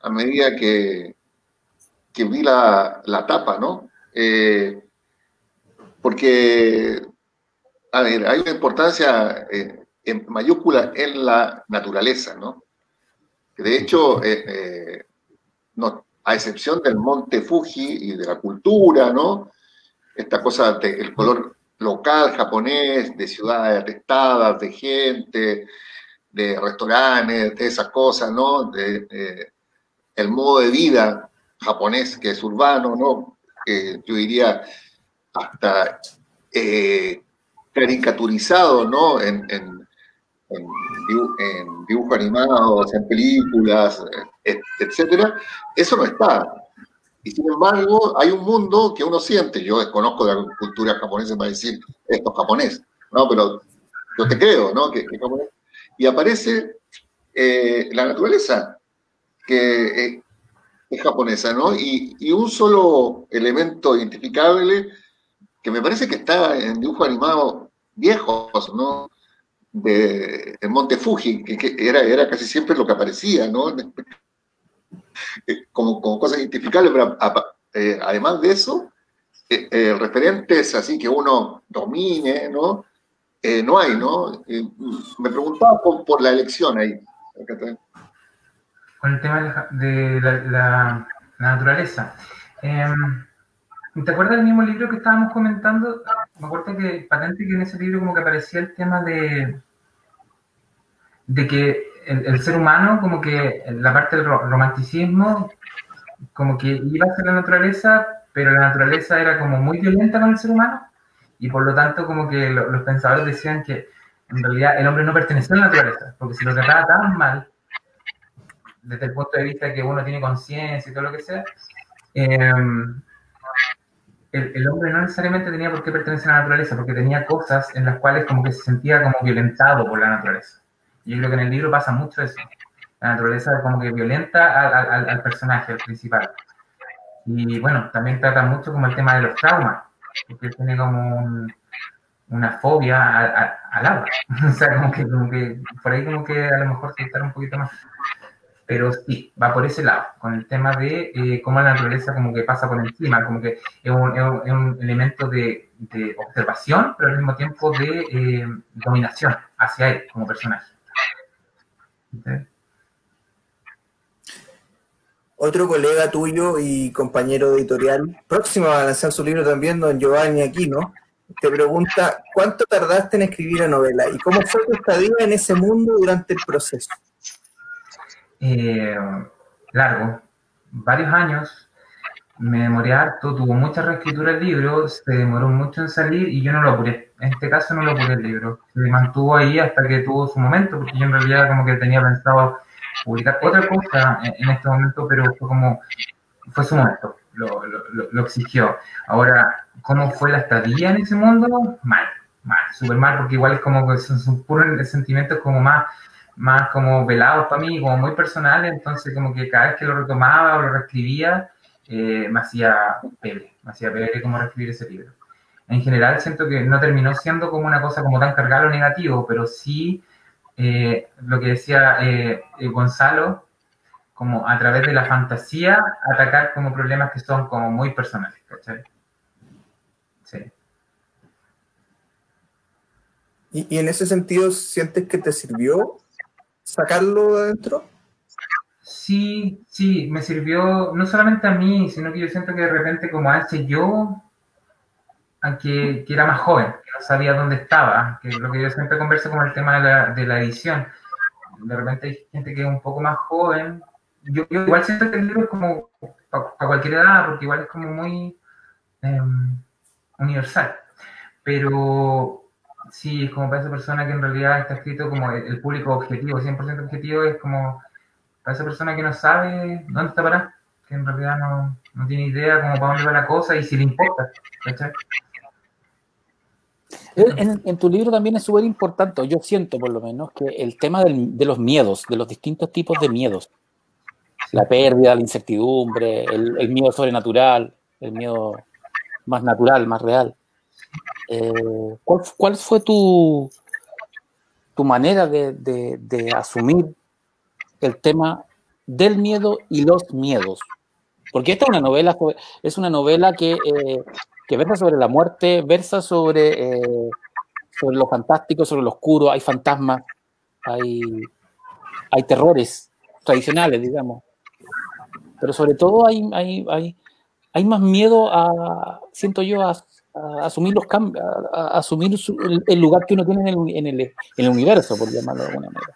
Speaker 3: a medida que, que vi la, tapa, ¿no? Eh, porque, a ver, hay una importancia eh, en mayúscula en la naturaleza, ¿no? De hecho, eh, no, a excepción del monte Fuji y de la cultura, ¿no? Esta cosa del color local japonés, de ciudades atestadas, de gente, de restaurantes, de esas cosas, ¿no? De, el modo de vida japonés que es urbano, ¿no? yo diría hasta eh, caricaturizado, ¿no? En, en, dibujos animados, en películas, etcétera, eso no está. Y sin embargo, hay un mundo que uno siente. Yo desconozco de la cultura japonesa para decir esto es japonés, ¿no? Pero yo te creo, ¿no? Que, Y aparece eh, la naturaleza, que eh, es japonesa, ¿no? Y, un solo elemento identificable que me parece que está en dibujos animados viejos, ¿no? de, Monte Fuji, que, era, era casi siempre lo que aparecía, ¿no? Eh, como, cosas identificables, pero eh, además de eso, eh, referentes así que uno domine, ¿no? no hay, ¿no? me preguntaba por, la elección ahí.
Speaker 2: Con el tema de la, naturaleza. Em, ¿Te acuerdas del mismo libro que estábamos comentando? Me acuerdo que patente que en ese libro como que aparecía el tema de, de que el, ser humano, como que la parte del romanticismo, como que iba hacia la naturaleza, pero la naturaleza era como muy violenta con el ser humano, y por lo tanto como que los pensadores decían que en realidad el hombre no pertenecía a la naturaleza, porque si lo trataba tan mal, desde el punto de vista de que uno tiene conciencia y todo lo que sea, eh, el, hombre no necesariamente tenía por qué pertenecer a la naturaleza, porque tenía cosas en las cuales como que se sentía como violentado por la naturaleza. Yo creo que en el libro pasa mucho eso. La naturaleza como que violenta al, personaje, al principal. Y bueno, también trata mucho como el tema de los traumas, porque tiene como una fobia al agua. o sea, como que, como que por ahí como que a lo mejor se un poquito más pero sí, va por ese lado, con el tema de eh, cómo la naturaleza como que pasa por encima, como que es un, elemento de, observación, pero al mismo tiempo de eh, dominación hacia él como personaje.
Speaker 1: Otro colega tuyo y compañero editorial, próximo a lanzar su libro también, don Giovanni Aquino, te pregunta, ¿cuánto tardaste en escribir la novela y cómo fue tu estadía en ese mundo durante el proceso?
Speaker 2: Eh, largo, varios años. Me demoré harto, tuvo mucha reescritura el libro, se demoró mucho en salir y yo no lo apuré. En este caso no lo apuré el libro. Se mantuvo ahí hasta que tuvo su momento, porque yo en realidad como que tenía pensado publicar otra cosa en, este momento, pero fue como, fue su momento. lo, lo, exigió. Ahora, ¿cómo fue la estadía en ese mundo? Mal, mal, súper mal, porque igual es como que son, puros sentimientos como más, más como velados para mí, como muy personales, entonces como que cada vez que lo retomaba o lo reescribía, eh, me hacía pebre, me hacía pebre como reescribir ese libro. En general siento que no terminó siendo como una cosa como tan cargada o negativo, pero sí eh, lo que decía eh, Gonzalo, como a través de la fantasía, atacar como problemas que son como muy personales, ¿cachai? Sí.
Speaker 1: ¿Y, en ese sentido sientes que te sirvió sacarlo de adentro?
Speaker 2: Sí, sí, me sirvió no solamente a mí, sino que yo siento que de repente como a ese yo, a que, era más joven, que no sabía dónde estaba, que lo que yo siempre converso con el tema de la, de la edición. De repente hay gente que es un poco más joven, yo, igual siento que el libro es como para cualquier edad, porque igual es como muy em, universal. Pero sí, es como para esa persona que en realidad está escrito como el, público objetivo, 100% objetivo, es como para esa persona que no sabe dónde está para, que en realidad no, no tiene idea como para dónde va la cosa y si le importa.
Speaker 4: En, en, tu libro también es súper importante, yo siento por lo menos, que el tema del, de los miedos, de los distintos tipos de miedos la pérdida, la incertidumbre, el, miedo sobrenatural, el miedo más natural, más real. Eh, ¿cuál, fue tu, tu manera de, asumir el tema del miedo y los miedos? Porque esta es una novela, es una novela que, eh, versa sobre la muerte, versa sobre, eh, sobre lo fantástico, sobre lo oscuro, hay fantasmas, hay, hay terrores tradicionales, digamos pero sobre todo hay, hay, hay, hay más miedo a, siento yo, a, asumir los cambios, a, asumir el, lugar que uno tiene en el, en, el, en el, universo, por llamarlo de alguna manera.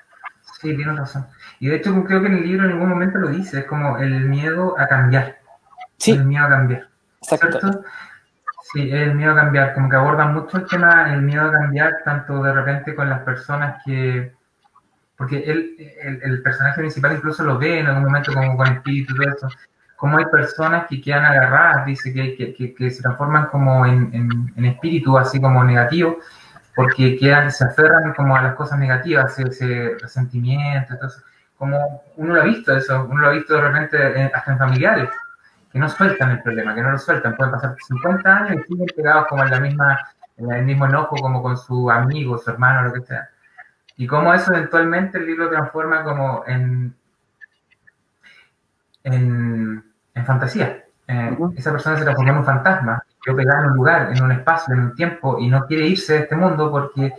Speaker 2: Sí, tienes razón. Y de hecho creo que en el libro en ningún momento lo dice, es como el miedo a cambiar. Sí. El miedo a cambiar. Exacto. ¿cierto? Sí, el miedo a cambiar, como que aborda mucho el tema, el miedo a cambiar, tanto de repente con las personas que, porque él, el, personaje principal incluso lo ve en algún momento como con espíritu y todo eso, como hay personas que quedan agarradas, dice que, se transforman como en, en, espíritu, así como negativo, porque quedan, se aferran como a las cosas negativas, ese, resentimiento, todo como uno lo ha visto eso, uno lo ha visto de repente hasta en familiares, que no sueltan el problema, que no lo sueltan, pueden pasar 50 años y siguen pegados como en la misma, en el mismo enojo como con su amigo, su hermano, lo que sea. Y cómo eso eventualmente el libro transforma como en, fantasía. Eh, esa persona se transforma en un fantasma, yo pegada en un lugar, en un espacio, en un tiempo, y no quiere irse de este mundo porque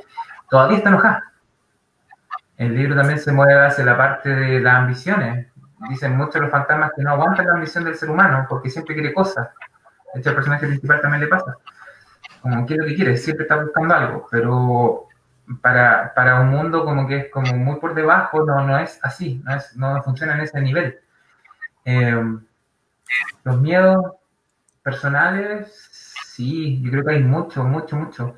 Speaker 2: todavía está enojada. El libro también se mueve hacia la parte de las ambiciones. Dicen muchos los fantasmas que no aguantan la ambición del ser humano porque siempre quiere cosas. De hecho, al personaje principal también le pasa. Como quiere lo que quiere, siempre está buscando algo, pero para, para, un mundo como que es como muy por debajo, no, no es así, no, es, no funciona en ese nivel. Eh, los miedos personales, sí, yo creo que hay mucho, mucho, mucho.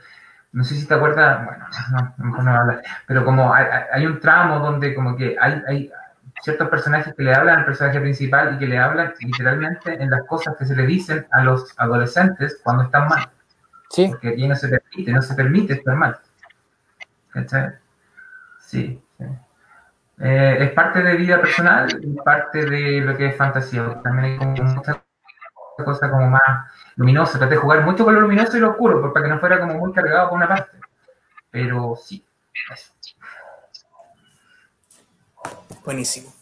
Speaker 2: No sé si te acuerdas, bueno, no, mejor no hablar, pero como hay, hay, un tramo donde como que hay, hay ciertos personajes que le hablan al personaje principal y que le hablan literalmente en las cosas que se le dicen a los adolescentes cuando están mal. Sí. Porque aquí no se permite, no se permite estar mal. Sí. Eh, es parte de vida personal y parte de lo que es fantasía. También hay como muchas cosas como más luminosas. Traté de jugar mucho con lo luminoso y lo oscuro, para que no fuera como muy cargado por una parte. Pero sí,
Speaker 1: Buenísimo.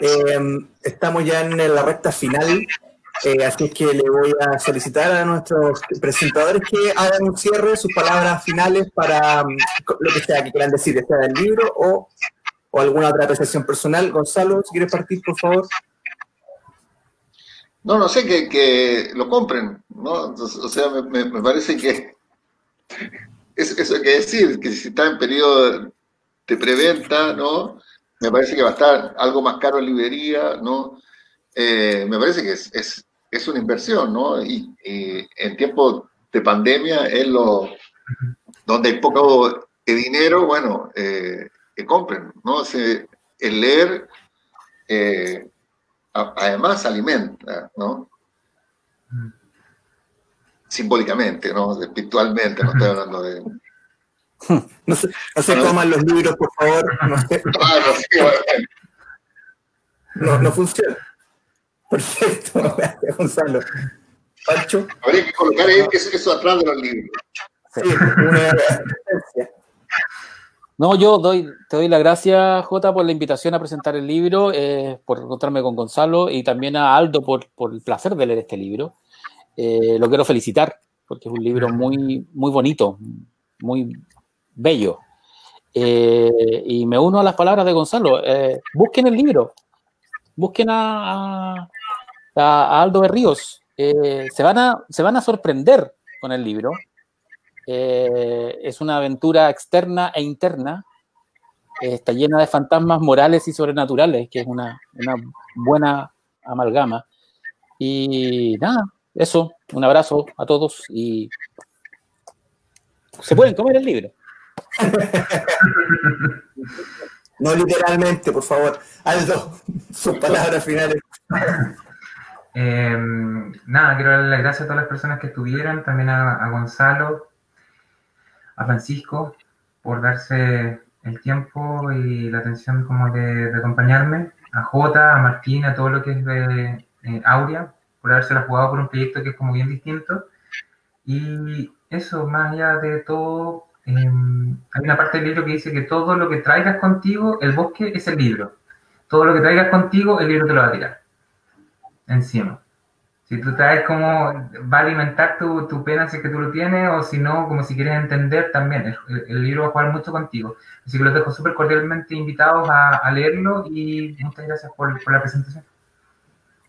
Speaker 1: Eh, estamos ya en la recta final eh, así que le voy a solicitar a nuestros presentadores que hagan un cierre, sus palabras finales para mm, lo que sea que quieran decir, sea del libro o, o alguna otra apreciación personal. Gonzalo, si quieres partir, por favor.
Speaker 3: No, no sé, que, que lo compren, ¿no? o sea, me, me, parece que es, eso hay que decir, que si está en periodo de preventa, ¿no? Me parece que va a estar algo más caro en librería, ¿no? Eh, me parece que es, es, una inversión, ¿no? Y, en tiempos de pandemia es lo donde hay poco dinero, bueno, eh, que compren, ¿no? el leer, eh, además alimenta, ¿no? Simbólicamente, ¿no? Espiritualmente, no estoy hablando de.
Speaker 1: No se, no se coman los libros, por favor. No.
Speaker 3: Ah, no, sí, bueno.
Speaker 1: no, no funciona. Perfecto, gracias, Gonzalo. Pancho,
Speaker 3: Habría que colocar eso, eso atrás de los libros.
Speaker 1: sí, una referencia.
Speaker 4: No, yo doy, te doy las gracias, Jota, por la invitación a presentar el libro, eh, por encontrarme con Gonzalo y también a Aldo por, el placer de leer este libro. Eh, lo quiero felicitar porque es un libro muy, muy bonito, muy bello. Eh, y me uno a las palabras de Gonzalo. Busquen el libro, busquen a, Aldo Berríos. Se van a sorprender con el libro. Eh, es una aventura externa e interna. Eh, está llena de fantasmas morales y sobrenaturales, que es una, una buena amalgama. Y nada, eso. Un abrazo a todos y se pueden comer el libro.
Speaker 1: No literalmente, por favor. Aldo, sus palabras finales.
Speaker 2: Eh, nada, quiero darle las gracias a todas las personas que estuvieron, también a, a Gonzalo, a Francisco, por darse el tiempo y la atención como de, de acompañarme, a Jota, a Martín, a todo lo que es de eh, Aurea, por habérsela jugado por un proyecto que es como bien distinto. Y eso, más allá de todo, eh, hay una parte del libro que dice que todo lo que traigas contigo, el bosque es el libro. Todo lo que traigas contigo, el libro te lo va a tirar encima. Si tú traes como, va a alimentar tu, tu pena si es que tú lo tienes, o si no, como si quieres entender también. El, libro va a jugar mucho contigo. Así que los dejo súper cordialmente invitados a, leerlo y muchas gracias por, por la presentación.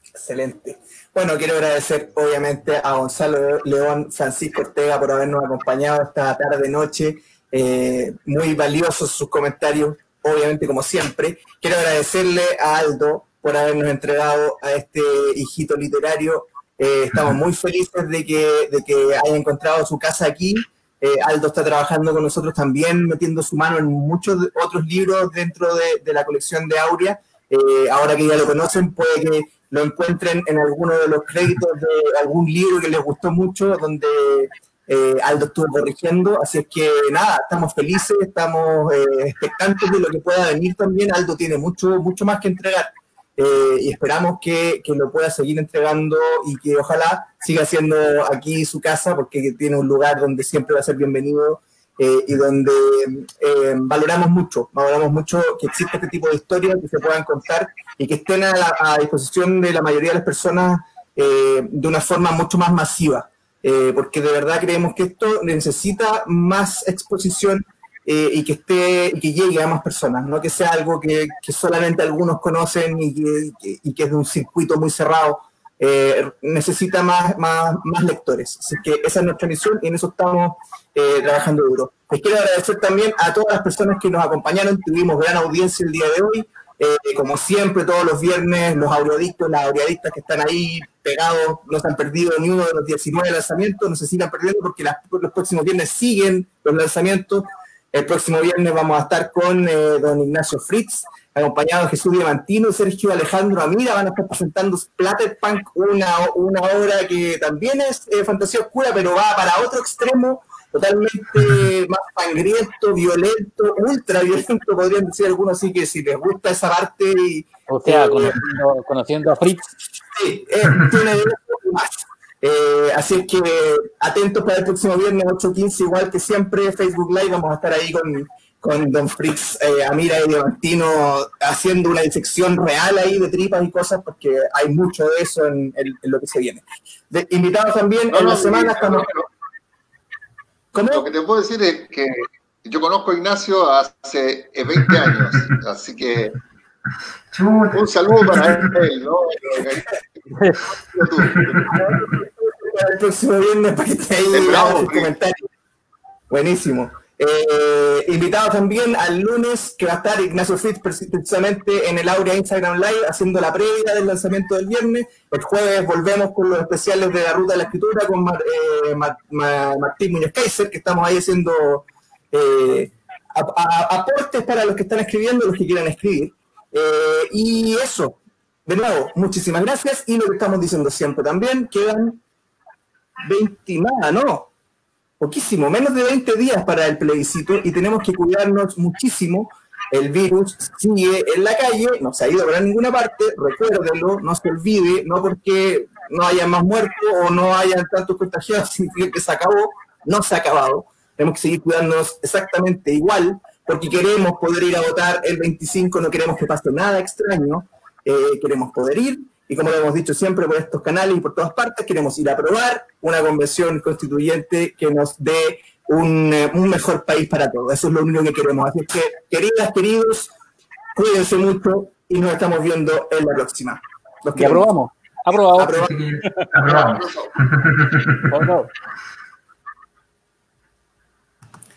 Speaker 1: Excelente. Bueno, quiero agradecer obviamente a Gonzalo León, Francisco Ortega por habernos acompañado esta tarde noche. Eh, muy valiosos sus comentarios, obviamente como siempre. Quiero agradecerle a Aldo por habernos entregado a este hijito literario. Eh, estamos muy felices de que, de que haya encontrado su casa aquí. Eh, Aldo está trabajando con nosotros también, metiendo su mano en muchos otros libros dentro de, de la colección de Aurea. Eh, ahora que ya lo conocen, puede que lo encuentren en alguno de los créditos de algún libro que les gustó mucho, donde eh, Aldo estuvo corrigiendo. Así es que nada, estamos felices, estamos eh, expectantes de lo que pueda venir también. Aldo tiene mucho, mucho más que entregar. Eh, y esperamos que, que lo pueda seguir entregando y que ojalá siga siendo aquí su casa porque tiene un lugar donde siempre va a ser bienvenido eh, y donde eh, valoramos mucho, valoramos mucho que exista este tipo de historias que se puedan contar y que estén a, la- a disposición de la mayoría de las personas eh, de una forma mucho más masiva, eh, porque de verdad creemos que esto necesita más exposición eh, y que esté y que llegue a más personas, no que sea algo que, que solamente algunos conocen y que, y que es de un circuito muy cerrado. Eh, necesita más, más, más lectores. Así que esa es nuestra misión y en eso estamos eh, trabajando duro. Les quiero agradecer también a todas las personas que nos acompañaron. Tuvimos gran audiencia el día de hoy. Eh, como siempre, todos los viernes, los aureadictos, las aureadictas que están ahí pegados, no se han perdido ni uno de los 19 lanzamientos, no se sigan perdiendo porque las- los próximos viernes siguen los lanzamientos. El próximo viernes vamos a estar con eh, don Ignacio Fritz, acompañado de Jesús Diamantino y Sergio Alejandro Amira. Van a estar presentando Splatterpunk, una, una obra que también es eh, fantasía oscura, pero va para otro extremo, totalmente más sangriento, violento, ultra violento, podrían decir algunos. Así que si les gusta esa parte y,
Speaker 4: O sea,
Speaker 1: Eh,
Speaker 4: conociendo, conociendo a Fritz,
Speaker 1: Sí, eh, tiene más. Eh, así es que atentos para el próximo viernes 8.15, igual que siempre, Facebook Live, vamos a estar ahí con, con Don Fritz, eh, Amira y Diamantino haciendo una disección real ahí de tripas y cosas, porque hay mucho de eso en, en- en lo que se viene. De- invitados también
Speaker 3: No,
Speaker 1: en
Speaker 3: no,
Speaker 1: la semana
Speaker 3: y-
Speaker 1: estamos... ¿Cómo?
Speaker 3: Lo que te puedo decir es que yo conozco a Ignacio hace eh, 20 años, así que un saludo para él, ¿no?
Speaker 1: El próximo viernes para que esté ahí
Speaker 3: bravo,
Speaker 1: comentarios. Buenísimo. Eh, invitado también al lunes que va a estar Ignacio preci- precisamente en el Aurea Instagram Live haciendo la previa del lanzamiento del viernes. El jueves volvemos con los especiales de la ruta de la escritura con Mar- eh, Ma- Ma- Martín Muñoz Kaiser, que estamos ahí haciendo eh, a- a- aportes para los que están escribiendo, los que quieran escribir. Eh, y eso, de muchísimas gracias. Y lo que estamos diciendo siempre también, quedan 20 más, ¿no? Poquísimo, menos de 20 días para el plebiscito y tenemos que cuidarnos muchísimo. El virus sigue en la calle, no se ha ido para ninguna parte, recuérdenlo, no se olvide, no porque no haya más muertos o no haya tantos contagiados significa que se acabó, no se ha acabado. Tenemos que seguir cuidándonos exactamente igual, porque queremos poder ir a votar el 25, no queremos que pase nada extraño, eh, queremos poder ir, y como lo hemos dicho siempre por estos canales y por todas partes, queremos ir a aprobar una convención constituyente que nos dé un, eh, un mejor país para todos. Eso es lo único que queremos. Así que, queridas, queridos, cuídense mucho y nos estamos viendo en la próxima.
Speaker 4: Los y aprobamos. Aprobado.
Speaker 2: Aprobamos.
Speaker 4: Oh, no.